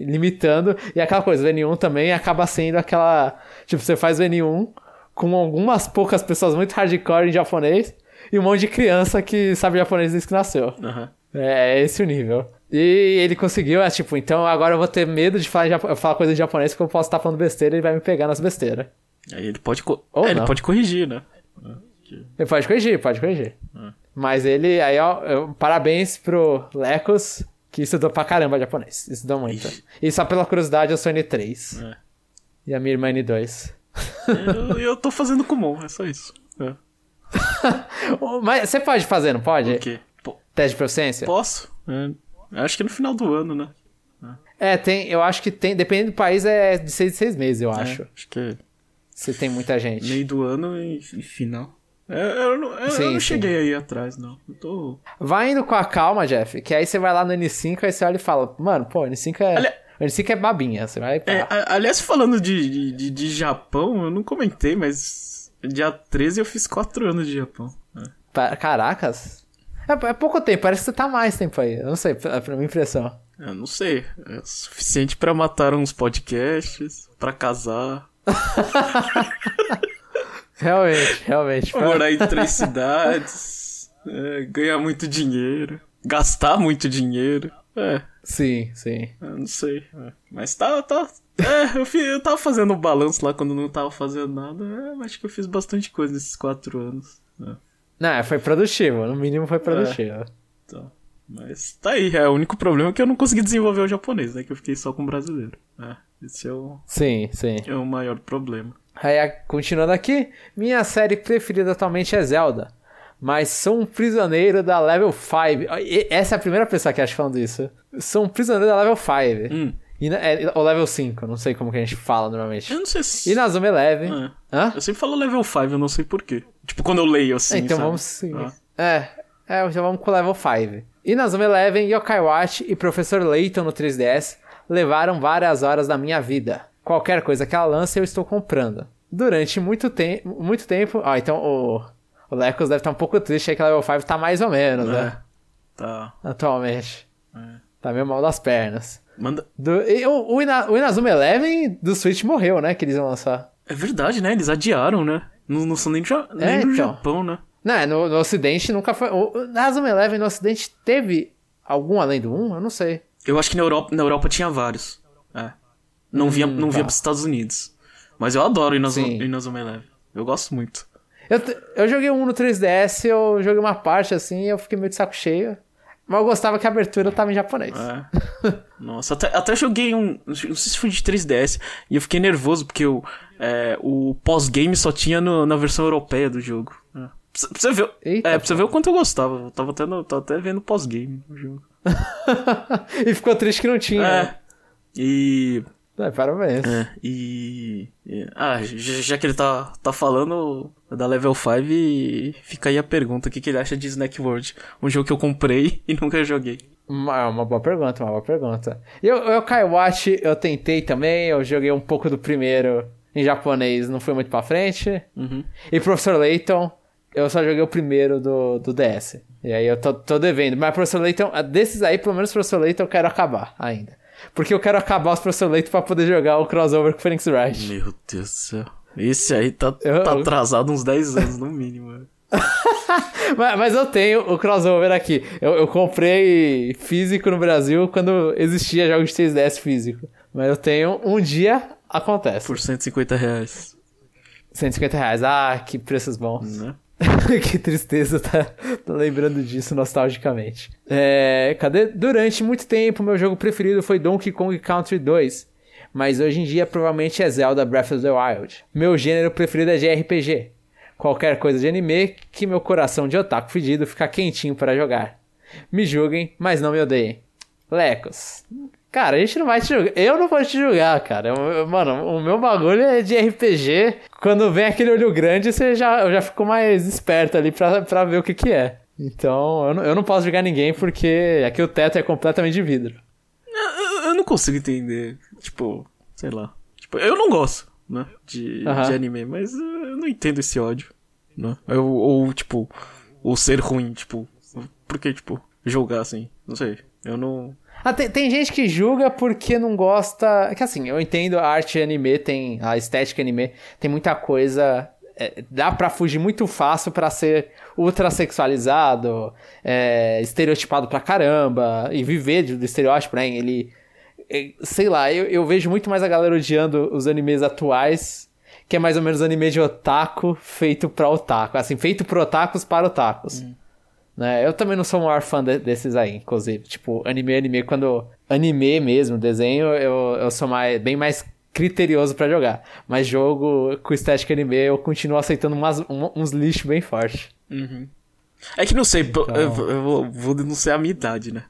limitando. E aquela coisa, o N1 também acaba sendo aquela. Tipo, você faz o N1 com algumas poucas pessoas muito hardcore em japonês e um monte de criança que sabe japonês desde que nasceu. Uhum. É, esse o nível. E ele conseguiu, é tipo, então agora eu vou ter medo de falar, falar coisa em japonês porque eu posso estar falando besteira e ele vai me pegar nas besteiras. Aí ele pode, co Ou é, ele pode corrigir, né? Ele pode corrigir, pode corrigir. Uhum. Mas ele, aí ó, parabéns pro Lecos, que estudou pra caramba japonês. Estudou muito. Ixi. E só pela curiosidade, eu sou N3. É. E a minha irmã N2. eu, eu tô fazendo comum, é só isso. É. Mas você pode fazer, não pode? O quê? Teste de proficiência? Posso. É, acho que no final do ano, né? É, tem, eu acho que tem, dependendo do país, é de seis, seis meses, eu É, acho. acho que Se tem muita gente. meio do ano e, e final. É, eu, não- eu Sim, não sim. cheguei aí atrás, não. Eu tô. Vai indo com a calma, Jeff, que aí você vai lá no N5, aí você olha e fala, mano, pô, N5 é. Ali- O N5 é babinha, você vai. É, aliás, falando de, de, de- Japão, eu não comentei, mas dia 13 eu fiz 4 anos de Japão. É. Caracas. É, é pouco tempo, parece que você tá mais tempo aí. Eu não sei, pra, pra minha impressão. Eu não sei. É suficiente pra matar uns podcasts, pra casar, Realmente, realmente. morar em três cidades, é, ganhar muito dinheiro, gastar muito dinheiro. É, Sim, sim. eu não sei. É. Mas tá, tá. É, eu, fi- eu tava fazendo um balanço lá quando não tava fazendo nada. É, acho que eu fiz bastante coisa nesses quatro anos. É, Não, foi produtivo, no mínimo foi produtivo. tá. Mas tá aí, é o único problema é que eu não consegui desenvolver o japonês, né? Que eu fiquei só com o brasileiro. É, esse é o, Sim, sim. é o maior problema. Aí, continuando aqui, minha série preferida atualmente é Zelda. Mas sou um prisioneiro da Level 5. E- Essa é a primeira pessoa que acha falando isso. Sou um prisioneiro da Level 5. Hum. E na, é, ou Level 5, não sei como que a gente fala normalmente. Eu não sei se. E na Zuma Eleven. É. Hã? Eu sempre falo level 5, eu não sei porquê. Tipo, quando eu leio assim. então sabe? vamos seguir. Ah. É, é, então vamos com o Level 5. E na Zuma Eleven, Yokai Watch e Professor Layton no 3DS levaram várias horas da minha vida. Qualquer coisa que ela lance, eu estou comprando. Durante muito, te muito tempo. Ah, então o, o Lecos deve estar um pouco triste aí que o Level 5 tá mais ou menos, É. né? Tá. Atualmente. É. Tá meio mal das pernas. Manda. Do, e o, o, Ina, o Inazuma Eleven do Switch morreu, né? Que eles iam lançar. É verdade, né? Eles adiaram, né? Não, não são nem, Ja- nem É, então. Japão, né? Não, é, no, no Ocidente nunca foi. O o Inazuma Eleven no Ocidente teve algum além do 1? Eu não sei. Eu acho que na Europa, na Europa tinha vários. É. Não via, não via tá. pros Estados Unidos. Mas eu adoro Inazuma. Inazuma Eleven. Eu gosto muito. Eu, eu joguei um no 3DS, eu joguei uma parte assim, eu fiquei meio de saco cheio. Mas eu gostava que a abertura tava em japonês. É. Nossa, até, até joguei um. Não sei se foi de 3DS. E eu fiquei nervoso porque o, é, o pós-game só tinha no- na versão europeia do jogo. É. Pra você- ver, Eita, é, pra você ver o quanto eu gostava. Eu tava até, no- tava até vendo pós-game no jogo. e ficou triste que não tinha. É. né? E. É, parabéns. É, e. Ah, já, já que ele tá, tá falando da Level 5, fica aí a pergunta: o que, que ele acha de Snack World? Um jogo que eu comprei e nunca joguei. Uma, uma boa pergunta, uma boa pergunta. E eu, eu Kaiwatch, eu tentei também, eu joguei um pouco do primeiro em japonês, não fui muito pra frente. Uhum. E Professor Layton, eu só joguei o primeiro do, do DS. E aí eu tô, tô devendo. Mas Professor Layton, desses aí, pelo menos Professor Layton eu quero acabar ainda. Porque eu quero acabar os Professor Layton pra poder jogar o crossover com o Phoenix Wright. Meu Deus do céu. Esse aí tá, Eu- tá atrasado uns 10 anos no mínimo. Mas, mas eu tenho o crossover aqui. Eu, eu comprei físico no Brasil quando existia jogos de 3DS físico. Mas eu tenho, um dia acontece. Por 150 reais. 150 reais. Ah, que preços bons. Né? que tristeza tá, tá lembrando disso nostalgicamente. É, cadê? Durante muito tempo, meu jogo preferido foi Donkey Kong Country 2. Mas hoje em dia provavelmente é Zelda Breath of the Wild. Meu gênero preferido é de RPG. Qualquer coisa de anime que meu coração de otaku fedido fica quentinho para jogar. Me julguem, mas não me odeiem. Lecos. Cara, a gente não vai te julgar. Eu não vou te julgar, cara. Eu- mano, o meu bagulho é de RPG. Quando vem aquele olho grande, você já, eu já fico mais esperto ali pra, pra ver o que que é. Então, eu não, eu não posso julgar ninguém porque aqui o teto é completamente de vidro. Eu, eu não consigo entender. Tipo, sei lá. Tipo, eu não gosto, né? De, Aham. de anime, mas eu não entendo esse ódio. Né? Eu- ou, tipo, ou ser ruim, tipo. Por que, tipo, jogar assim? Não sei. Eu não. Ah, tem, tem gente que julga porque não gosta. Que assim, eu entendo a arte anime, tem a estética anime, tem muita coisa. é, dá pra fugir muito fácil pra ser ultra sexualizado, é, estereotipado pra caramba, e viver do estereótipo, né? Ele. é, sei lá, eu, eu vejo muito mais a galera odiando os animes atuais, que é mais ou menos anime de otaku feito pra otaku. Assim, feito por otakus para otakus. Né? Eu também não sou o maior fã de- desses aí, inclusive. Tipo, anime, anime, quando. Anime mesmo, desenho, eu, eu sou mais, bem mais criterioso pra jogar. Mas jogo com estética anime, eu continuo aceitando umas- um- uns lixos bem fortes. É que não sei, Então- eu, eu vou, vou denunciar a minha idade, né?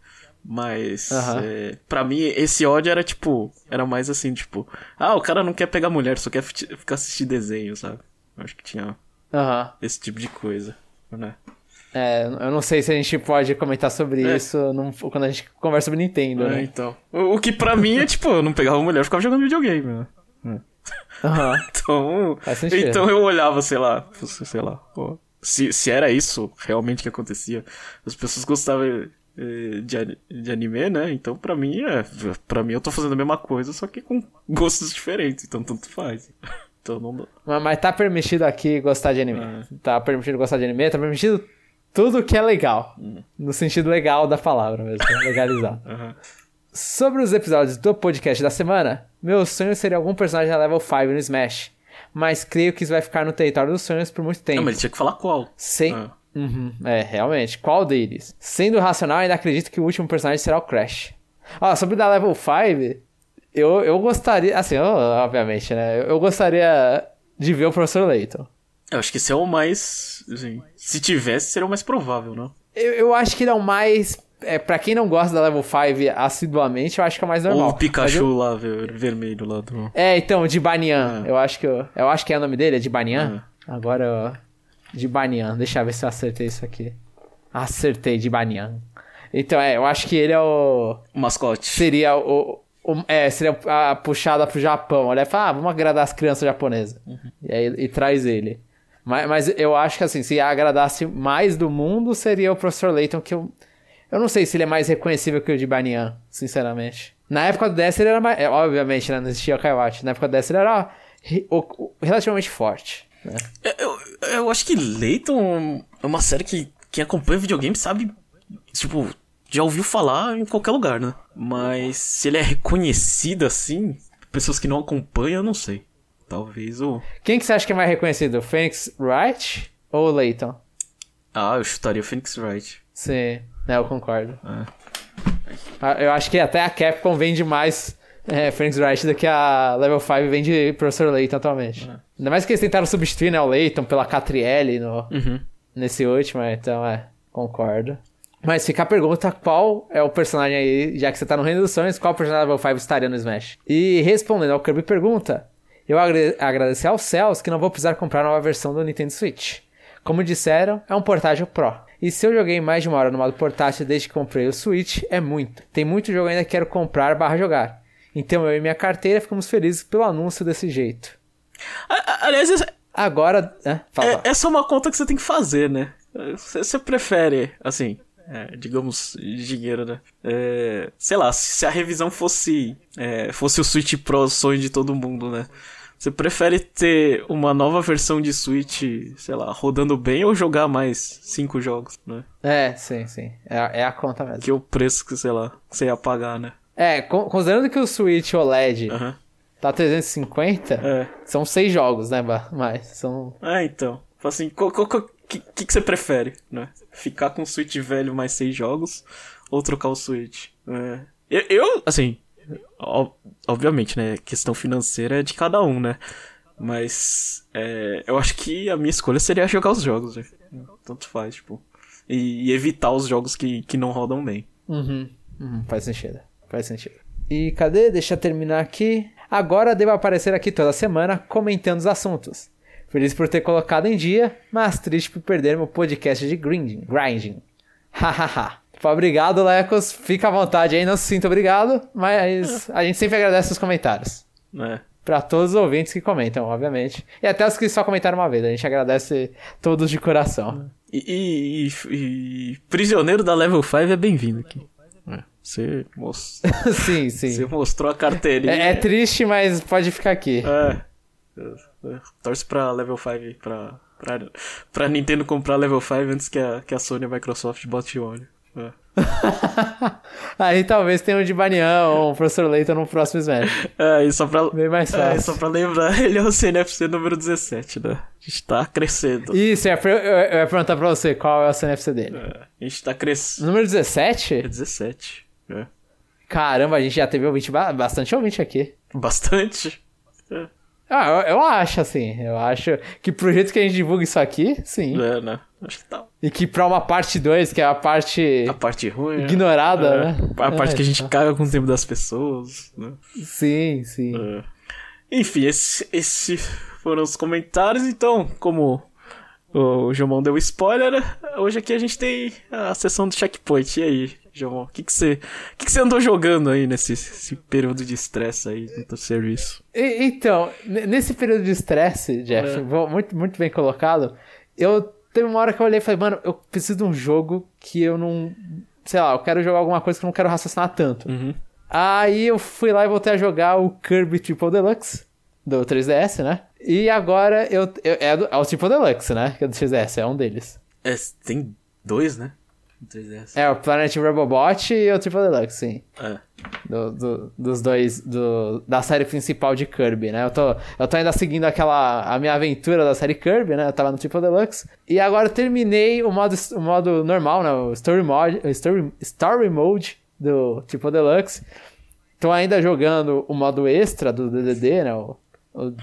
Mas, Aham. é, pra mim, esse ódio era tipo, era mais assim, tipo, ah, o cara não quer pegar mulher, só quer fi- ficar assistindo desenho, sabe? Eu acho que tinha Aham. esse tipo de coisa, né? É, eu não sei se a gente pode comentar sobre É. isso quando a gente conversa sobre Nintendo, É, né? então. O, o que pra mim é tipo, eu não pegava mulher, eu ficava jogando videogame, né? Aham. Então, então eu olhava, sei lá, sei lá, pô, se, se era isso realmente que acontecia, as pessoas gostavam eh, de, de anime, né? Então pra mim é, para mim eu tô fazendo a mesma coisa, só que com gostos diferentes, então tanto faz. Então não. Mas, mas tá permitido aqui gostar de anime. É. Tá permitido gostar de anime, tá permitido tudo que é legal. Hum. No sentido legal da palavra mesmo, legalizado. Aham. Sobre os episódios do podcast da semana, meu sonho seria algum personagem da level 5 no Smash. Mas creio que isso vai ficar no território dos sonhos por muito tempo. Não, mas ele tinha que falar qual. Sem... Ah. Uhum, é, realmente. Qual deles? Sendo racional, ainda acredito que o último personagem será o Crash. Ó, sobre o da level 5, eu, eu gostaria... Assim, eu, obviamente, né? Eu gostaria de ver o Professor Layton. Eu acho que esse é o mais, assim, se tivesse seria o mais provável, não? Eu, eu acho que ele é o mais... É, pra quem não gosta da level 5 assiduamente, eu acho que é o mais normal. Ou o Pikachu eu- lá, ver- vermelho lá do... É, então, de Banian. Ah. Eu acho que eu, eu acho que é o nome dele, é de Banian. Agora, eu- de Banian. Deixa eu ver se eu acertei isso aqui. Acertei de Banian. Então, é, eu acho que ele é o O mascote. seria o, o- é, seria a puxada pro Japão. Olha, fala, ah, vamos agradar as crianças japonesas. E aí e traz ele. Mas, mas eu acho que assim, se agradasse mais do mundo, seria o Professor Layton, que eu. Eu não sei se ele é mais reconhecível que o de Banian, sinceramente. Na época do 10 ele era mais. é, obviamente, né, não existia o Kaiwatch. Na época do 10 ele era relativamente forte. Né? Eu, eu acho que Layton é uma série que quem acompanha videogame sabe, tipo, já ouviu falar em qualquer lugar, né? Mas se ele é reconhecido assim, pessoas que não acompanham, eu não sei. Talvez o. Quem que você acha que é mais reconhecido? O Phoenix Wright ou o Layton? Ah, eu chutaria o Phoenix Wright. Sim, né, eu concordo. É. Ah, Eu acho que até a Capcom vende mais é, Phoenix Wright do que a Level 5 vende Professor Layton atualmente. Ainda mais que eles tentaram substituir né, o Layton pela Catrielle no, Uhum. nesse último, então é, concordo. Mas fica a pergunta: qual é o personagem aí, já que você tá no Reino dos Sonhos, qual personagem da Level 5 estaria no Smash? E respondendo ao Kirby pergunta, eu agra agradecer aos céus que não vou precisar comprar a nova versão do Nintendo Switch. Como disseram, é um portátil Pro. E se eu joguei mais de uma hora no modo portátil desde que comprei o Switch, é muito. Tem muito jogo ainda que quero comprar barra jogar. Então eu e minha carteira ficamos felizes pelo anúncio desse jeito. Aliás, agora. É, é, essa é uma conta que você tem que fazer, né? Você prefere, assim, é, digamos, dinheiro, né? É, sei lá, se a revisão fosse, é, fosse o Switch Pro, sonho de todo mundo, né? Você prefere ter uma nova versão de Switch, sei lá, rodando bem ou jogar mais cinco jogos, né? É, sim, sim. É, é a conta mesmo. Que o preço que, sei lá, você ia pagar, né? É, considerando que o Switch OLED uhum. tá 350, é. são seis jogos, né, Mas são. É, então. Assim, o que, que, que você prefere, né? Ficar com o Switch velho mais seis jogos ou trocar o Switch? É. Eu, eu, assim, obviamente, né? Questão financeira é de cada um, né? Mas é, eu acho que a minha escolha seria jogar os jogos, né? Tanto faz, tipo. E, e, evitar os jogos que, que não rodam bem. Uhum, uhum, faz sentido. Faz sentido. E cadê? Deixa eu terminar aqui. Agora devo aparecer aqui toda semana comentando os assuntos. Feliz por ter colocado em dia, mas triste por perder meu podcast de grinding. Grinding. Hahaha. Obrigado, Lecos. Fica à vontade aí, não se sinta obrigado, mas a gente sempre agradece os comentários. É. Pra todos os ouvintes que comentam, obviamente. E até os que só comentaram uma vez, a gente agradece todos de coração. E, e, e prisioneiro da Level 5 é bem-vindo aqui. É. Você, mostrou. sim, sim. Você mostrou a carteirinha. É, é, triste, mas pode ficar aqui. É. Torce pra Level 5 pra, pra, pra Nintendo comprar Level 5 antes que a, que a Sony e a Microsoft bote o olho. É. Aí talvez tenha um de Banião ou um professor Leito no próximo Smash. É, e só pra, Bem mais fácil. É, só pra lembrar, ele é o CNFC número 17, né? A gente tá crescendo. Isso, eu ia, eu ia perguntar pra você qual é o CNFC dele. É, a gente tá crescendo. Número 17? É 17. É. Caramba, a gente já teve ouvinte, bastante ouvinte aqui. Bastante? É. Ah, eu, eu, acho, assim. Eu acho que pro jeito que a gente divulga isso aqui, sim. É, né? Acho que tá. E que pra uma parte 2, que é a parte. A parte ruim. Né? Ignorada, é. né? A parte é, que a gente tá. caga com o tempo das pessoas, né? Sim, sim. É. Enfim, esses esse foram os comentários. Então, como o Jomão deu spoiler, hoje aqui a gente tem a sessão do checkpoint. E aí, João, o que que você, que que você andou jogando aí nesse período de estresse aí no serviço? E, então, nesse período de estresse, Jeff, é. muito, muito bem colocado, eu teve uma hora que eu olhei e falei, mano, eu preciso de um jogo que eu não, sei lá, eu quero jogar alguma coisa que eu não quero raciocinar tanto. Uhum. Aí eu fui lá e voltei a jogar o Kirby Triple Deluxe do 3DS, né? E agora eu, eu é, do, é o Triple Deluxe, né? Que é do 3DS, é um deles. É, tem dois, né? 3DS. É, o Planet Robobot e o Triple Deluxe, sim. É. Do, do, dos dois, do, da série principal de Kirby, né? Eu tô, eu tô ainda seguindo aquela, a minha aventura da série Kirby, né? Eu tava no Triple Deluxe. E agora eu terminei o modo, o modo normal, né? O Story Mode, story, story mode do Triple Deluxe. Tô ainda jogando o modo extra do DDD, né? O,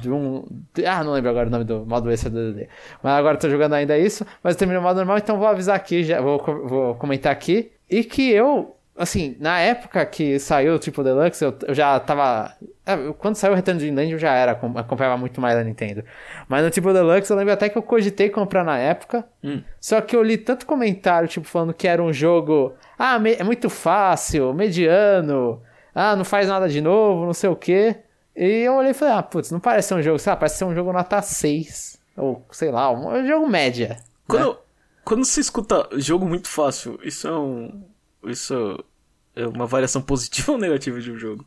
de um. Ah, não lembro agora o nome do modo extra do DD. Mas agora tô jogando ainda isso. Mas eu terminei o modo normal, então vou avisar aqui, já vou, vou comentar aqui. E que eu, assim, na época que saiu o Triple Deluxe, eu, eu já tava. É, quando saiu o Return de Land, eu já era, acompanhava muito mais a Nintendo. Mas no Triple Deluxe eu lembro até que eu cogitei comprar na época. Hum. Só que eu li tanto comentário, tipo, falando que era um jogo. Ah, é muito fácil, mediano. Ah, não faz nada de novo, não sei o quê. E eu olhei e falei, ah, putz, não parece ser um jogo, sei lá, parece ser um jogo nota 6. Ou, sei lá, um jogo média. Quando, né? quando você escuta jogo muito fácil, isso é um. Isso é uma variação positiva ou negativa de um jogo?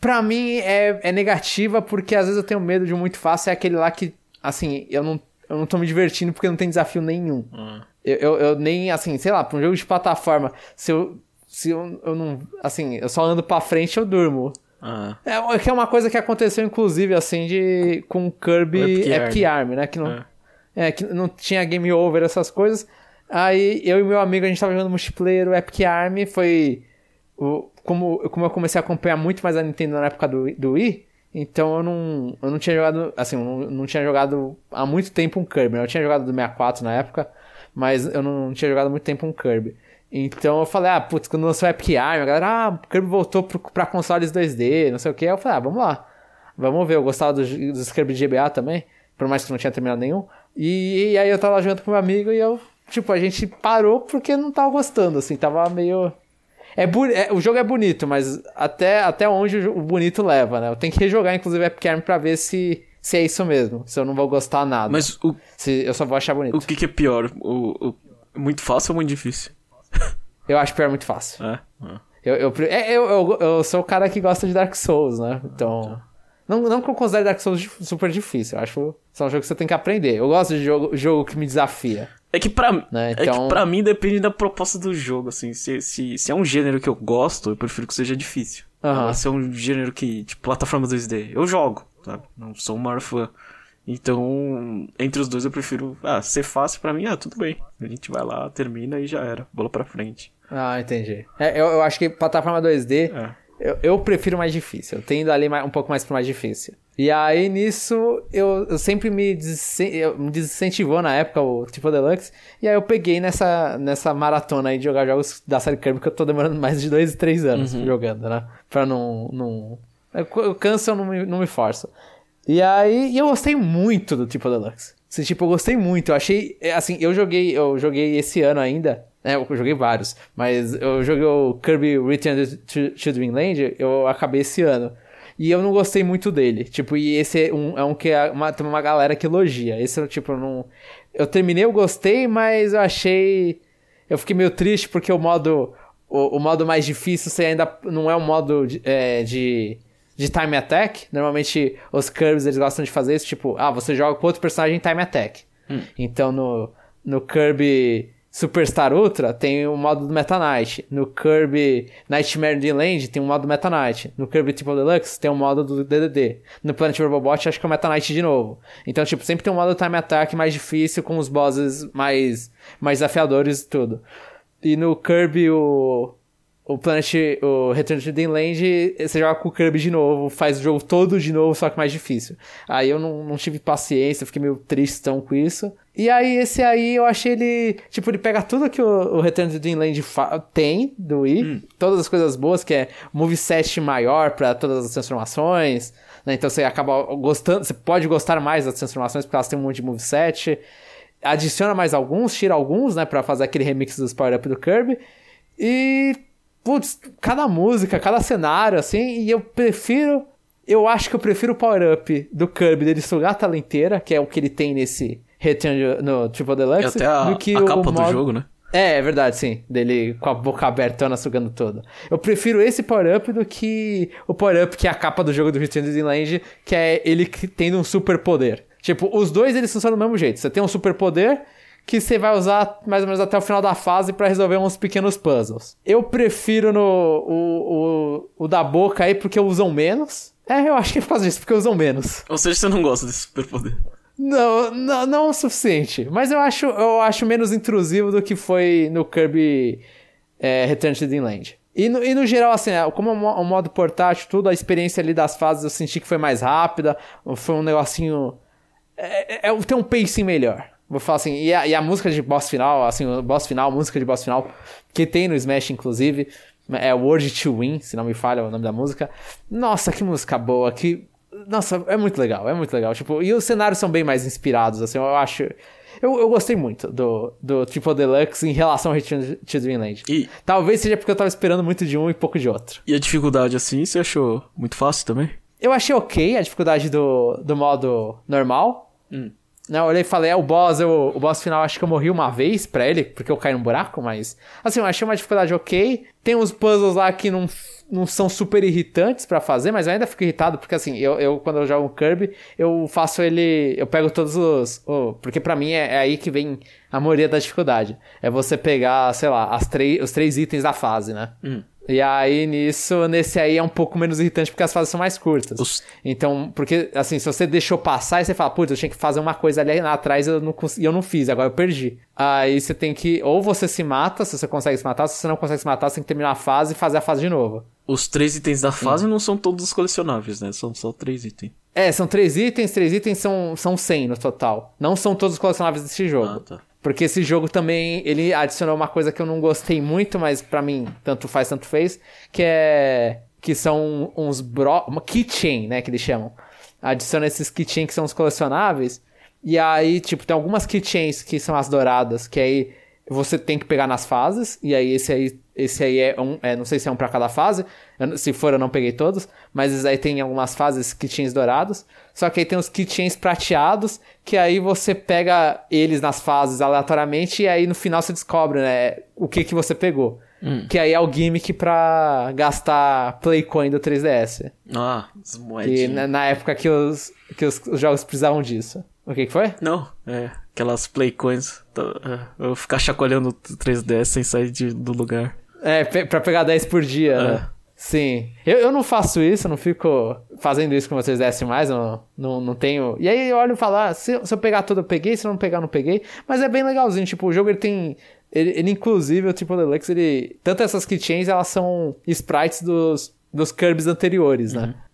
Pra mim é, é negativa porque às vezes eu tenho medo de um muito fácil. É aquele lá que, assim, eu não, eu não tô me divertindo porque não tem desafio nenhum. Uhum. Eu, eu, eu, nem, assim, sei lá, pra um jogo de plataforma, se eu. Se eu, eu não. Assim, eu só ando pra frente, eu durmo. Ah. É, que é uma coisa que aconteceu, inclusive, assim, de com Kirby Epic, Epic Arm, né? Que não, é. é. que não tinha game over, essas coisas. Aí eu e meu amigo, a gente tava jogando multiplayer, o Epic Arm foi. O, como, como eu comecei a acompanhar muito mais a Nintendo na época do, do Wii, então eu não, eu não tinha jogado. Assim, eu não, não tinha jogado há muito tempo um Kirby. Né? Eu tinha jogado do 64 na época, mas eu não, não tinha jogado muito tempo um Kirby. Então eu falei, ah, putz, quando lançou o Epic Arm, a galera, ah, o Kirby voltou pro, pra consoles 2D, não sei o que. Eu falei, ah, vamos lá. Vamos ver, eu gostava dos, dos Kirby de GBA também, por mais que não tinha terminado nenhum. E, e aí eu tava lá junto com meu amigo e eu, tipo, a gente parou porque não tava gostando, assim, tava meio. É, é, o jogo é bonito, mas até, até onde o bonito leva, né? Eu tenho que rejogar, inclusive, Epic Arm pra ver se, se é isso mesmo. Se eu não vou gostar nada. Mas o. Se eu só vou achar bonito. O que, que é pior? O, o, muito fácil ou muito difícil? Eu acho pior muito fácil. É? é. Eu, eu, eu, eu, eu, sou o cara que gosta de Dark Souls, né? Então. Não, não que eu considere Dark Souls super difícil. Eu acho que é um jogo que você tem que aprender. Eu gosto de jogo, jogo que me desafia. É que, pra, né? então... é que então pra mim depende da proposta do jogo, assim. Se, se, se é um gênero que eu gosto, eu prefiro que seja difícil. Uhum. Se é um gênero que, tipo, plataforma 2D, eu jogo, sabe? Não sou um maior fã. Então, entre os dois eu prefiro, ah, ser fácil para mim, ah, tudo bem. A gente vai lá, termina e já era. Bola pra frente. Ah, entendi. É, eu, eu acho que plataforma 2D, é. eu, eu prefiro mais difícil. Eu tendo ali mais, um pouco mais pro mais difícil. E aí nisso, eu, eu sempre me, me desincentivou na época o tipo Deluxe. E aí eu peguei nessa, nessa maratona aí de jogar jogos da série Kirby que eu tô demorando mais de dois, três anos uhum. jogando, né? Pra não. não... Eu, eu canso, eu não me, não me forço. E aí, eu gostei muito do tipo Deluxe. Assim, tipo, eu gostei muito. Eu achei, é, assim, eu joguei, eu joguei esse ano ainda. É, eu joguei vários, mas eu joguei o Kirby Return to, Dreamland, eu acabei esse ano. E eu não gostei muito dele. Tipo, e esse é um, é um que é uma, tem uma galera que elogia. Esse, tipo, eu não. Eu terminei, eu gostei, mas eu achei. Eu fiquei meio triste porque o modo. O, o modo mais difícil você ainda não é um modo de, é, de de time attack. Normalmente os Kirby's eles gostam de fazer isso, tipo, ah, você joga com outro personagem em time attack. Hum. Então no, no Kirby Superstar Ultra tem o modo do Meta Knight. No Kirby Nightmare Dreamland tem o modo do Meta Knight. No Kirby Triple Deluxe tem o modo do DDD. No Planet Robobot acho que é o Meta Knight de novo. Então, tipo, sempre tem um modo Time Attack mais difícil com os bosses mais, mais desafiadores e tudo. E no Kirby o o Planet, o Return to Dreamland, você joga com o Kirby de novo, faz o jogo todo de novo, só que mais difícil. Aí eu não, não tive paciência, fiquei meio tristão com isso. E aí, esse aí, eu achei ele. Tipo, ele pega tudo que o, o Return to Dreamland tem do Wii, hum. todas as coisas boas, que é moveset maior para todas as transformações, né? Então você acaba gostando, você pode gostar mais das transformações porque elas têm um monte de moveset. Adiciona mais alguns, tira alguns, né, pra fazer aquele remix dos power-up do Kirby. E putz, cada música, cada cenário, assim, e eu prefiro. Eu acho que eu prefiro o power-up do Kirby dele sugar a tela inteira, que é o que ele tem nesse Return no Triple Deluxe, e até a, do que a o capa modo... do jogo, né? É, é verdade, sim. Dele com a boca aberta, sugando toda. Eu prefiro esse power-up do que o power-up que é a capa do jogo do Return to the Land, que é ele tendo um super poder. Tipo, os dois eles funcionam do mesmo jeito. Você tem um super poder que você vai usar mais ou menos até o final da fase para resolver uns pequenos puzzles. Eu prefiro no o, o, o da boca aí porque usam menos. É, eu acho que é por causa disso, porque usam menos. Ou seja, você não gosta desse superpoder. Não, não, não o suficiente. Mas eu acho, eu acho menos intrusivo do que foi no Kirby é, Return to Dreamland. E no, e no geral, assim, é, como o um modo portátil, tudo, a experiência ali das fases eu senti que foi mais rápida. Foi um negocinho. É, é, é tem um pacing melhor. Vou falar assim, e a, e a, música de boss final, assim, o boss final, música de boss final, que tem no Smash, inclusive, é World to Win, se não me falha o nome da música. Nossa, que música boa, que. Nossa, é muito legal, é muito legal. Tipo, e os cenários são bem mais inspirados, assim, eu acho. Eu, eu gostei muito do, do Triple Deluxe em relação ao Return to Dreamland. E... Talvez seja porque eu tava esperando muito de um e pouco de outro. E a dificuldade, assim, você achou muito fácil também? Eu achei ok a dificuldade do, do modo normal. Hum. Não, eu olhei e falei, é o boss, eu, o boss final acho que eu morri uma vez pra ele, porque eu caí num buraco, mas. Assim, eu achei uma dificuldade ok. Tem uns puzzles lá que não, não são super irritantes para fazer, mas eu ainda fico irritado, porque assim, eu, eu quando eu jogo um Kirby, eu faço ele. Eu pego todos os. Oh, porque para mim é, é, aí que vem a maioria da dificuldade. É você pegar, sei lá, as os três itens da fase, né? Hum. E aí, nisso, nesse aí é um pouco menos irritante porque as fases são mais curtas. Os... Então, porque, assim, se você deixou passar e você fala, putz, eu tinha que fazer uma coisa ali atrás e eu não, e eu não fiz, agora eu perdi. Aí você tem que, ou você se mata, se você consegue se matar, se você não consegue se matar, você tem que terminar a fase e fazer a fase de novo. Os três itens da fase não são todos colecionáveis, né? São só três itens. É, são três itens, três itens são, são 100 no total. Não são todos colecionáveis desse jogo. Ah, tá. Porque esse jogo também, ele adicionou uma coisa que eu não gostei muito, mas pra mim, tanto faz, tanto fez, que é... Que são uns bro... Uma keychain, né, que eles chamam. Adiciona esses keychains que são os colecionáveis. E aí, tipo, tem algumas keychains que são as douradas, que aí você tem que pegar nas fases. E aí, esse aí, esse aí é um... É, não sei se é um pra cada fase. Eu- se for, eu não peguei todos. Mas aí tem algumas fases keychains dourados. Só que aí tem os keychains prateados, que aí você pega eles nas fases aleatoriamente e aí no final você descobre, né, o que que você pegou. Que aí é o gimmick pra gastar Playcoin do 3DS. Ah, as moedinhas. na, na época que, os, que os, os jogos precisavam disso. O que que foi? Não, é. Aquelas playcoins. É, Eu ficar chacoalhando o 3DS sem sair de- do lugar. É, pe pra pegar 10 por dia, É. né? Sim. Eu, eu não faço isso, não fico fazendo isso com vocês desce mais, eu não, não, tenho. E aí eu olho e falo, ah, se, se eu pegar tudo eu peguei, se eu não pegar, eu não peguei. Mas é bem legalzinho, tipo, o jogo ele tem. Ele, ele inclusive, o tipo Deluxe, ele. Tanto essas keychains, elas são sprites dos, dos Kirby's anteriores, né? A-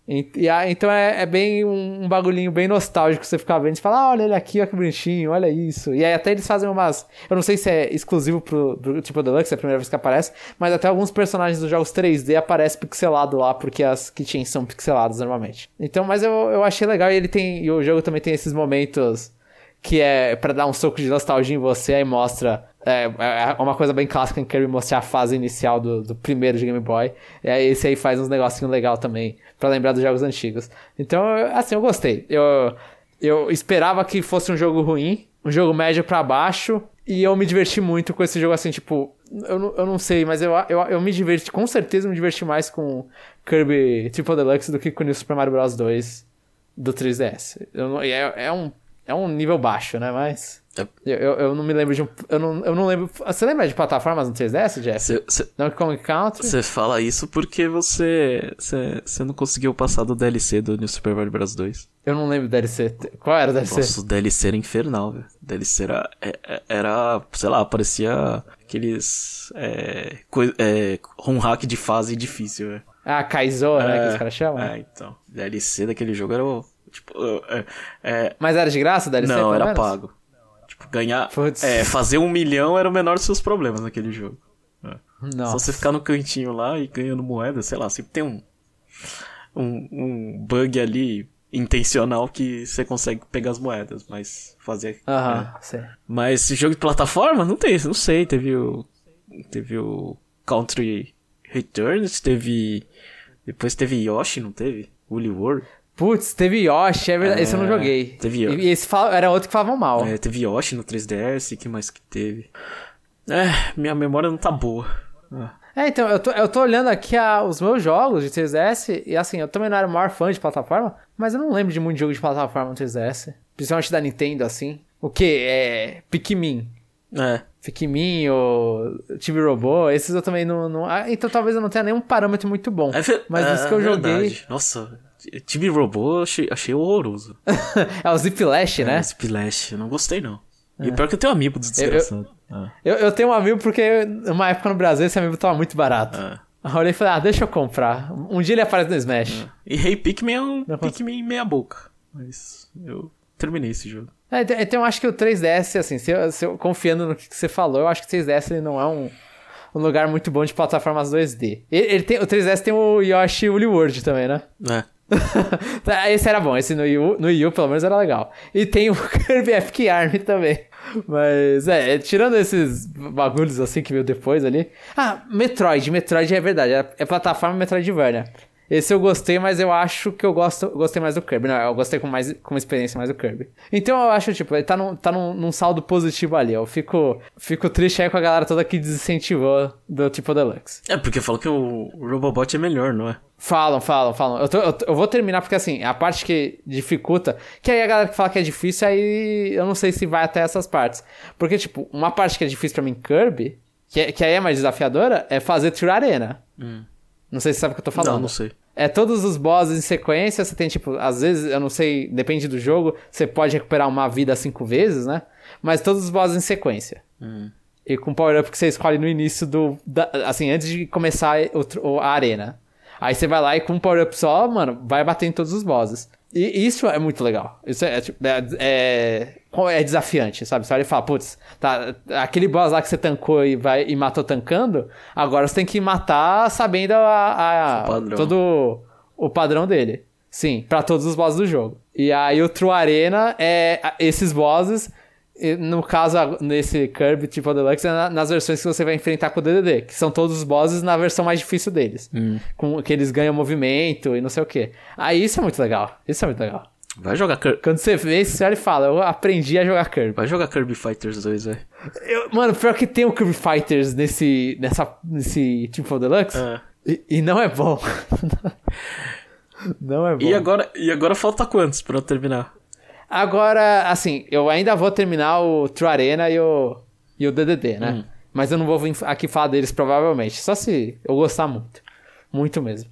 então é, é bem um, um bagulhinho bem nostálgico você ficar vendo e falar, ah, olha ele aqui, olha que bonitinho, olha isso. E aí até eles fazem umas. Eu não sei se é exclusivo pro, pro tipo Deluxe, é a primeira vez que aparece, mas até alguns personagens dos jogos 3D aparecem pixelado lá, porque as keychains são pixeladas normalmente. Então, mas eu, eu achei legal e ele tem. E o jogo também tem esses momentos que é pra dar um soco de nostalgia em você, aí mostra. É, é uma coisa bem clássica em Kirby mostrar a fase inicial do, do primeiro de Game Boy. Aí esse aí faz uns negocinhos legal também, pra lembrar dos jogos antigos. Então, assim, eu gostei. Eu, eu esperava que fosse um jogo ruim, um jogo médio pra baixo, e eu me diverti muito com esse jogo, assim, tipo. Eu, eu não sei, mas eu, eu, eu me diverti, com certeza me diverti mais com Kirby Triple Deluxe do que com o Super Mario Bros. 2 do 3DS. Eu é, é um, é um nível baixo, né? Mas. É. Eu, eu, não me lembro de um. Eu não, eu não lembro. Você lembra de plataformas no 3DS, Jeff? Você- Você Donkey Kong Country? você fala isso porque você, você. Você não conseguiu passar do DLC do New Super Mario Bros. 2. Eu não lembro do DLC. Qual era o DLC? Nossa, o DLC era infernal, velho. O DLC era, é- é- era, sei lá, parecia aqueles. É, é, home hack de fase difícil, velho. Ah, Kaizoa, né? Que É, os caras chamam. É, então. DLC daquele jogo era o. Tipo, é, é, Mas era de graça DLC? não, era pago. Tipo, ganhar. Putz. É, fazer um milhão era o menor dos seus problemas naquele jogo. É. Nossa. Só você ficar no cantinho lá e ganhando moeda, sei lá, sempre tem um, um, um bug ali intencional que você consegue pegar as moedas, mas fazer. Aham, é. Mas esse jogo de plataforma, não tem, não sei, teve o. Teve o Country Returns, teve. Depois teve Yoshi, não teve? Woolly World. Putz, teve Yoshi, é verdade. É, esse eu não joguei. teve Yoshi. e esse era outro que falavam mal. É, teve Yoshi no 3DS, que mais que teve? É, minha memória não tá boa. É, então, eu tô, eu tô olhando aqui a- os meus jogos de 3DS, e assim, eu também não era o maior fã de plataforma, mas eu não lembro de muito jogo de plataforma no 3DS. Principalmente da Nintendo, assim. O que? É. Pikmin. É. Pikmin ou Time Robô, esses eu também não. não- ah, então talvez eu não tenha nenhum parâmetro muito bom. É Mas é que eu joguei. verdade. Nossa, Time Robô eu achei, achei horroroso. é o Ziplash, né? É, Splash, eu não gostei não. E pior que eu tenho um amigo dos Eu- eu- desgraçados. Ah, Eu, eu tenho um amigo porque numa época no Brasil esse amigo tava muito barato. ah. Aí eu olhei e falei, ah, deixa eu comprar. Um dia ele aparece no Smash. E Hey Pikmin é um Pikmin meia boca. Mas eu terminei esse jogo. É, então, então eu acho que o 3DS, assim, se eu, se eu- confiando no que você falou, eu acho que o 3DS ele não é um, um lugar muito bom de plataformas 2D. Ele, ele tem, o 3DS tem o Yoshi Woolly World também, né? É. Esse era bom, esse no Wii, U, no Wii U pelo menos era legal. E tem o Kirby Epic Army também. Mas, é, tirando esses bagulhos assim que veio depois ali. Ah, Metroid, Metroid é verdade, é, é plataforma Metroidvania. Esse eu gostei, mas eu acho que eu gosto, gostei mais do Kirby. Não, eu gostei com mais com uma experiência mais do Kirby. Então eu acho, tipo, ele tá, num, tá num, num saldo positivo ali. Eu fico, fico triste aí com a galera toda que desincentivou do tipo Deluxe. É, porque falam que o Robobot é melhor, não é? Falam, falam, falam. Eu, tô- eu eu vou terminar porque, assim, a parte que dificulta. Que aí a galera que fala que é difícil, aí eu não sei se vai até essas partes. Porque, tipo, uma parte que é difícil pra mim, Kirby, que, é- que aí é mais desafiadora, é fazer True Arena. Não sei se você sabe o que eu tô falando. Não, não sei. É todos os bosses em sequência, você tem, tipo, às vezes, eu não sei, depende do jogo, você pode recuperar uma vida cinco vezes, né? Mas todos os bosses em sequência. E com o power-up que você escolhe no início do. da- assim, antes de começar o- a arena. Aí você vai lá e com um power-up só, mano, vai bater em todos os bosses. E isso é muito legal. Isso é, tipo, é, é, é desafiante, sabe? Você olha e fala, putz, tá, aquele boss lá que você tancou e, vai, e matou tancando, agora você tem que matar sabendo a, a O padrão. todo o padrão dele. Sim, pra todos os bosses do jogo. E aí o True Arena é esses bosses, no caso, nesse Kirby Triple Deluxe, é na- nas versões que você vai enfrentar com o DDD, que são todos os bosses na versão mais difícil deles. Com, que eles ganham movimento e não sei o que. Aí isso é muito legal. Isso é muito legal. Vai jogar Kirby. Quando você vê isso, você olha e fala, eu aprendi a jogar Kirby. Vai jogar Kirby Fighters 2, velho. Mano, pior que tem o Kirby Fighters nesse, nessa, nesse Triple Deluxe, É. e, e não é bom. não é bom. E agora, e agora falta quantos pra eu terminar? Agora, assim, eu ainda vou terminar o True Arena e o, e o DDD, né? Hum. Mas eu não vou vir aqui falar deles provavelmente. Só se eu gostar muito. Muito mesmo.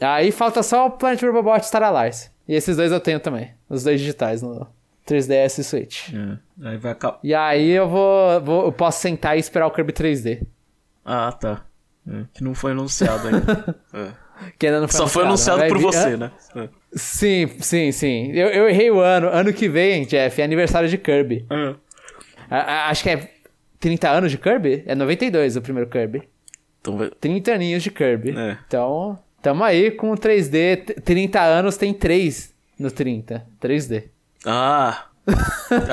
Aí falta só o Planet Robobot Star Allies. E esses dois eu tenho também. Os dois digitais no 3DS e Switch. Aí vai acabar. E aí eu vou, vou- Eu posso sentar e esperar o Kirby 3D. Ah, tá. É, que não foi anunciado ainda. É. Que ainda não foi Só foi anunciado, anunciado mas por vir- você, né? É. Sim, sim, sim. Eu, eu errei o ano. Ano que vem, Jeff, é aniversário de Kirby. É. A- a- acho que é 30 anos de Kirby? É 92 o primeiro Kirby. Então vai. 30 aninhos de Kirby. É. Então, tamo aí com o 3D. T- 30 anos tem 3 no 30. 3D. Ah!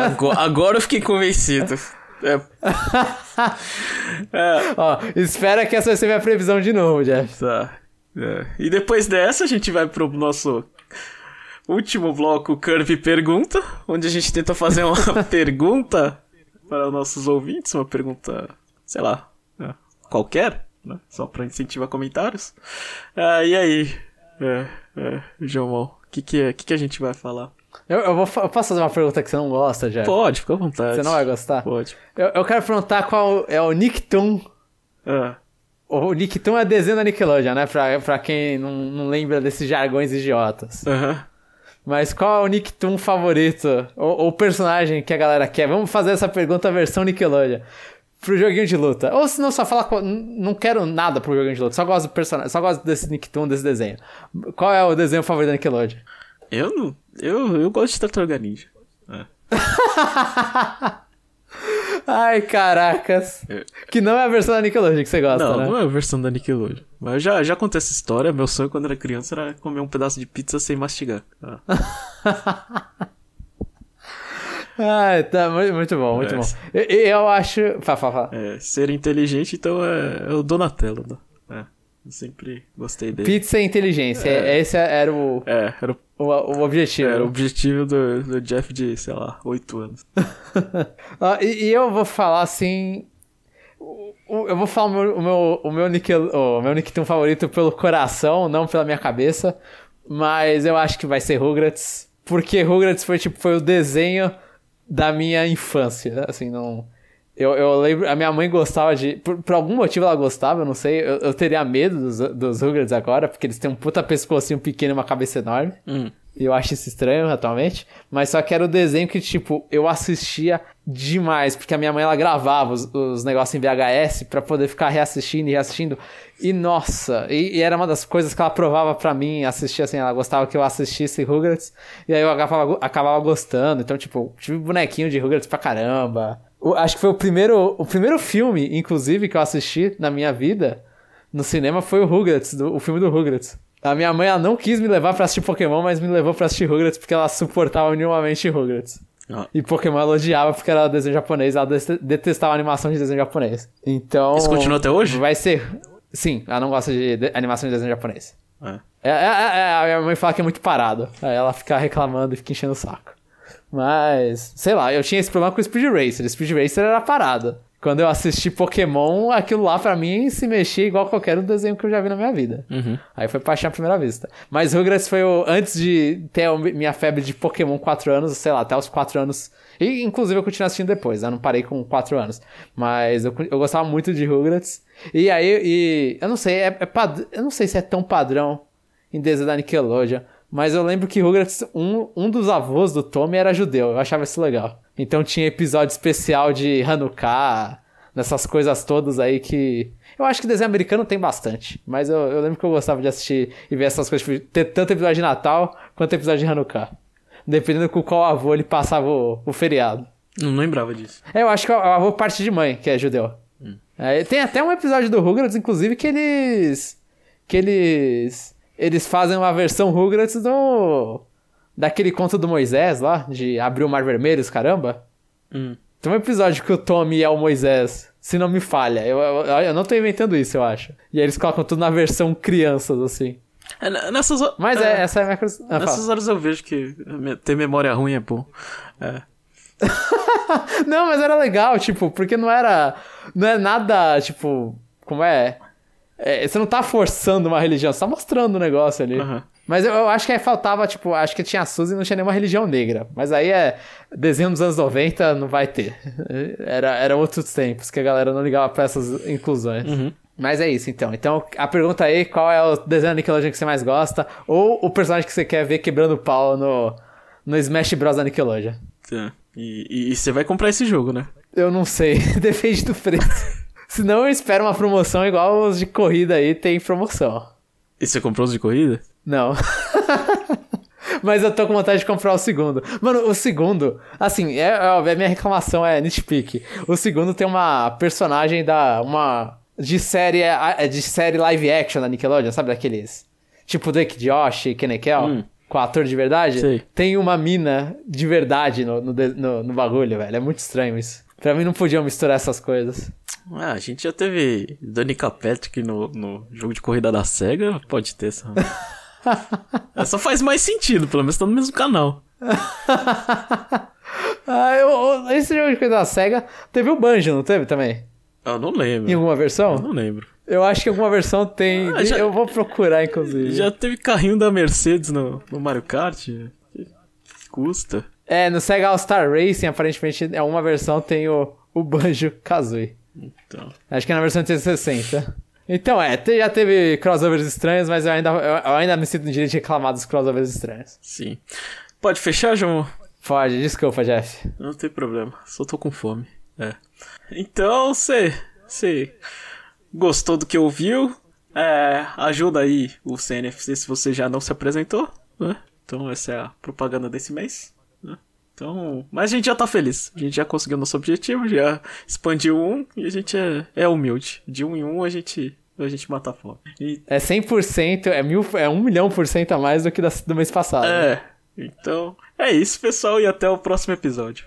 Agora, agora eu fiquei convencido. É. É, Ó, espera que essa vai ser minha previsão de novo, Jeff. tá. É. E depois dessa, a gente vai pro nosso último bloco, Curve Pergunta, onde a gente tenta fazer uma pergunta para os nossos ouvintes, uma pergunta, sei lá, é, qualquer, né? Só para incentivar comentários. Ah, e aí, é, é, João, o que, que, é, que, que a gente vai falar? Eu, eu vou, eu posso fazer uma pergunta que você não gosta, Jeff? Pode, fica à vontade. Você não vai gostar? Pode. Eu, eu quero perguntar qual é o Nicktoon. Ah, O Nicktoon é desenho da Nickelodeon, né? Pra, pra quem não, não lembra desses jargões idiotas. aham. Mas qual é o Nicktoon favorito? Ou personagem que a galera quer? Vamos fazer essa pergunta versão Nickelodeon. Pro joguinho de luta. Ou se não, só n- Não quero nada pro joguinho de luta. Só gosto do personagem. Só gosto desse Nicktoon, desse desenho. Qual é o desenho favorito da Nickelodeon? Eu não. Eu, eu gosto de Tartaruga Ninja. É. Ai, caracas. É. Que não é a versão da Nickelodeon que você gosta, Não, né? não é a versão da Nickelodeon. Mas eu já, já contei essa história. Meu sonho quando era criança era comer um pedaço de pizza sem mastigar. Ah. Ai, tá. mu- Muito bom, muito É. bom. Eu, eu acho. Fala, fala, fala. É, ser inteligente, então é, é o Donatello. Né? É, eu sempre gostei dele. Pizza e inteligência. Esse era o, É, era, o- o, o objetivo. era o objetivo do, do Jeff de, sei lá, 8 anos. Ah, e, e eu vou falar assim. Eu vou falar o meu, o meu, o meu, Nickel, o meu Nicktoon favorito pelo coração, não pela minha cabeça. Mas eu acho que vai ser Rugrats. Porque Rugrats foi, tipo, foi o desenho da minha infância. Assim, não. Eu, eu lembro. A minha mãe gostava de. Por, por algum motivo ela gostava, eu não sei. Eu, eu teria medo dos, dos Rugrats agora, porque eles têm um puta pescocinho pequeno e uma cabeça enorme. Hum. E eu acho isso estranho atualmente. Mas só que era o desenho que, tipo, eu assistia demais. Porque a minha mãe, ela gravava os, os negócios em VHS pra poder ficar reassistindo e reassistindo. E, nossa, e, e era uma das coisas que ela provava pra mim assistir, assim. Ela gostava que eu assistisse Rugrats. E aí eu acabava, acabava gostando. Então, tipo, tive bonequinho de Rugrats pra caramba. Acho que foi o primeiro, o primeiro filme, inclusive, que eu assisti na minha vida no cinema foi o Rugrats, do- o filme do Rugrats. A minha mãe ela não quis me levar pra assistir Pokémon, mas me levou pra assistir Rugrats porque ela suportava minimamente Rugrats. Ah, E Pokémon ela odiava porque era desenho japonês, ela detestava animação de desenho japonês. Então. Isso continua até hoje? Vai ser. Sim, ela não gosta de, de- animação de desenho japonês. é. É, é, é, a minha mãe fala que é muito parado. Aí ela fica reclamando e fica enchendo o saco. Mas, sei lá, eu tinha esse problema com o Speed Racer. Speed Racer era parado. Quando eu assisti Pokémon, aquilo lá pra mim se mexia igual qualquer um desenho que eu já vi na minha vida. Uhum. Aí foi paixão à primeira vista. Mas Rugrats foi o. Antes de ter a minha febre de Pokémon 4 anos, sei lá, até os 4 anos. E inclusive eu continuei assistindo depois, né? Não parei com 4 anos. Mas eu, eu gostava muito de Rugrats. E aí, e, eu não sei, é, é pad... eu não sei se é tão padrão em desenho da Nickelodeon. Mas eu lembro que Rugrats, um, um dos avós do Tommy era judeu. Eu achava isso legal. Então tinha episódio especial de Hanukkah nessas coisas todas aí que. Eu acho que desenho americano tem bastante. Mas eu, eu lembro que eu gostava de assistir e ver essas coisas, tipo, ter tanto episódio de Natal quanto episódio de Hanukkah. Dependendo com qual avô ele passava o, o feriado. Não lembrava disso. É, eu acho que o avô parte de mãe, que é judeu. É, tem até um episódio do Rugrats, inclusive, que eles. Que eles. Eles fazem uma versão Rugrats do. Daquele conto do Moisés lá, de abrir o mar vermelho, os caramba. Hum. Tem um episódio que o Tommy é o Moisés, se não me falha. Eu, eu, eu não tô inventando isso, eu acho. E aí eles colocam tudo na versão crianças, assim. É, nessas, Mas é, essa é a minha. Ah, fala. Nessas horas eu vejo que ter memória ruim é bom. É. Não, mas era legal, tipo, porque não era. Não é nada, tipo. Como é? É, você não tá forçando uma religião, você tá mostrando o negócio ali. Aham. Mas eu, eu acho que aí faltava, tipo, acho que tinha a Suzy e não tinha nenhuma religião negra. Mas aí é. Desenho dos anos 90 não vai ter. Era, era outros tempos que a galera não ligava pra essas inclusões. Mas é isso, então. Então, a pergunta aí, qual é o desenho da Nickelodeon que você mais gosta? Ou o personagem que você quer ver quebrando o pau no, no Smash Bros. da Nickelodeon? Tá. E, e- e você vai comprar esse jogo, né? Eu não sei, depende do preço. Senão eu espero uma promoção igual os de corrida aí tem promoção. E você comprou os de corrida? Não. Mas eu tô com vontade de comprar o segundo. Mano, o segundo, assim, é, é a minha reclamação é nitpick. O segundo tem uma personagem da. uma. de série. é, de série live action da Nickelodeon, sabe? Daqueles. Tipo Drake Josh e Kenekel, Hum. com ator de verdade. Sei. Tem uma mina de verdade no, no, no- no bagulho, velho. É muito estranho isso. Pra mim não podiam misturar essas coisas. Ah, a gente já teve Danica Patrick no, no jogo de corrida da SEGA, pode ter essa. essa faz mais sentido, pelo menos tá no mesmo canal. Ah, eu, esse jogo de coisa da SEGA teve o Banjo, não teve também? Eu não Em lembro. alguma versão? Eu não lembro. Eu acho que alguma versão tem. Ah, já- Eu vou procurar, inclusive. Já teve carrinho da Mercedes no, no Mario Kart? Custa. É, no Sega All Star Racing, aparentemente, é uma versão tem o, o Banjo Kazooie. Então. Acho que é na versão 360. Então, é, já teve crossovers estranhos, mas eu ainda, eu, ainda me sinto no direito de reclamar dos crossovers estranhos. Sim. Pode fechar, João? Pode, desculpa, Jeff. Não tem problema. Só tô com fome. É. Então, você. Você gostou do que ouviu? É, ajuda aí o CNFC se você já não se apresentou, né? Então essa é a propaganda desse mês. Né? Então, mas a gente já tá feliz. A gente já conseguiu nosso objetivo, já expandiu um e a gente é, é humilde. De um em um a gente, a gente mata a fome. E, É 100%, é, mil, é 1 milhão por cento a mais do que da- do mês passado. é, então é isso, pessoal, e até o próximo episódio.